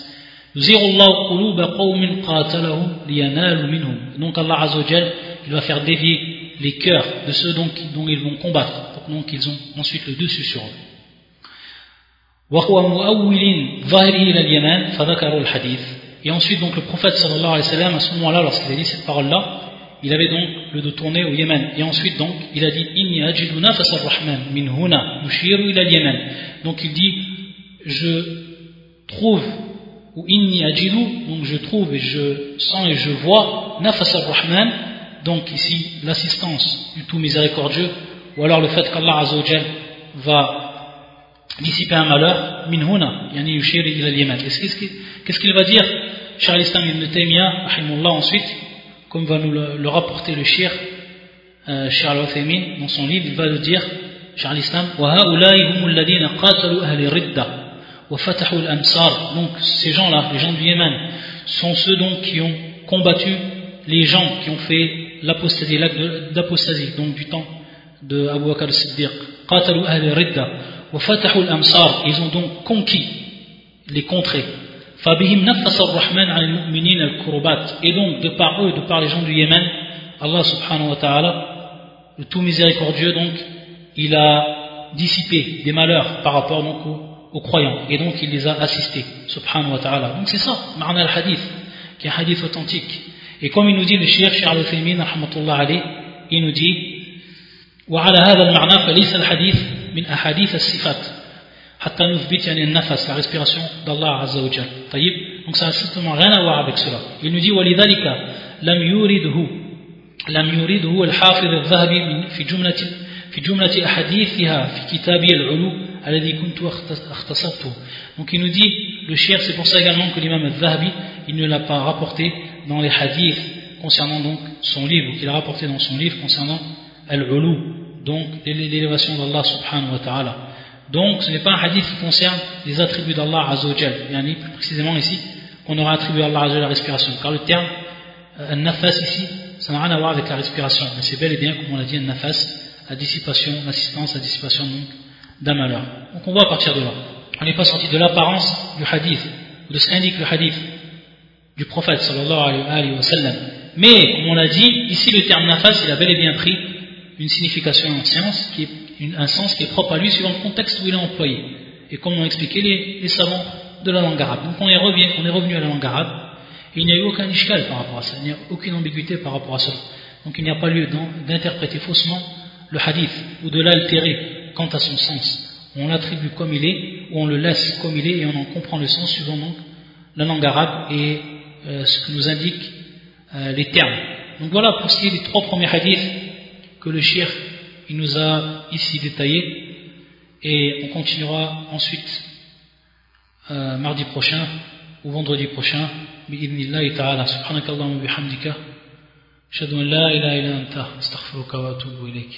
Donc Allah Azzawajal, il va faire dévier les cœurs de ceux dont, dont ils vont combattre, pour donc ils ont ensuite le dessus sur eux. Et ensuite donc le prophète sallallahu alayhi wa sallam à ce moment-là lorsqu'il a dit cette parole-là il avait donc le dos tourné au Yémen. Et ensuite donc il a dit inni ajidu nafas ar-rahman min huna yushiru ila al-Yémen donc il dit je trouve ou inni ajidu, donc je trouve et je sens et je vois nafas al-Rahman, donc ici l'assistance du tout miséricordieux, ou alors le fait qu'Allah Azzawajal va dissiper un malheur, min huna, yani yushir ila al-Yaman. Qu'est-ce qu'il va dire Charles Islam ibn Taymiyyah, rahimullah ensuite, comme va nous le, rapporter le shir, euh, Charles Uthaymin, dans son livre, il va le dire, Charles Islam, wa ha'ulai hum alladhina qatalu ahli ridda. Donc ces gens-là, les gens du Yémen, sont ceux donc qui ont combattu les gens qui ont fait l'apostasie, l'acte d'apostasie, donc du temps de Abu Bakr al-Siddiq. Ils ont donc conquis les contrées. Et donc, de par eux, de par les gens du Yémen, Allah subhanahu wa ta'ala, le tout miséricordieux, donc, il a dissipé des malheurs par rapport donc, aux aux croyants. Et donc il les a assistés, subhanahu wa ta'ala. Donc c'est ça, ma'na al-hadith, qui est un hadith authentique. Et comme il nous dit le Cheikh Cheikh al-Uthaymin, il nous dit وعلى هذا المعنى فليس الحديث من أحاديث الصفات حتى نثبت يعني النفس la respiration d'Allah Azza wa Jal طيب donc ça n'a strictement rien à voir avec cela il nous dit ولذلك لم يورده لم يورده الحافظ الذهبي في جملة في جملة أحاديثها في كتابه العلو الذي كنت اختصرته donc il nous dit le shir c'est pour ça également que l'imam al-Zahabi il ne l'a pas rapporté dans les hadiths concernant donc son livre qu'il a rapporté dans son livre concernant al-ulu donc l'élévation d'Allah subhanahu wa ta'ala. Donc ce n'est pas un hadith qui concerne les attributs d'Allah azawajal, yani plus précisément ici, qu'on aura attribué à Allah azawajal la respiration. Car le terme euh, nafas ici, ça n'a rien à voir avec la respiration, mais c'est bel et bien, comme on l'a dit, nafas, la dissipation, l'assistance, la dissipation d'un malheur. Donc on voit à partir de là. On n'est pas sorti de l'apparence du hadith, de ce qu'indique le hadith du prophète sallallahu alayhi wa sallam. Mais, comme on l'a dit, ici le terme nafas, il a bel et bien pris une signification en science, qui est un sens qui est propre à lui suivant le contexte où il est employé. Et comme l'ont expliqué les, savants de la langue arabe. Donc on est, revenu, à la langue arabe, et il n'y a eu aucun ishkal par rapport à ça, il n'y a aucune ambiguïté par rapport à ça. Donc il n'y a pas lieu d'interpréter faussement le hadith, ou de l'altérer quant à son sens. On l'attribue comme il est, ou on le laisse comme il est, et on en comprend le sens suivant donc la langue arabe et euh, ce que nous indiquent euh, les termes. Donc voilà pour ce qui est des trois premiers hadiths que le shir il nous a ici détaillé et on continuera ensuite euh, mardi prochain ou vendredi prochain بإذن الله تعالى سبحانك اللهم وبحمدك أشهد أن لا إله إلا أنت أستغفرك وأتوب إليك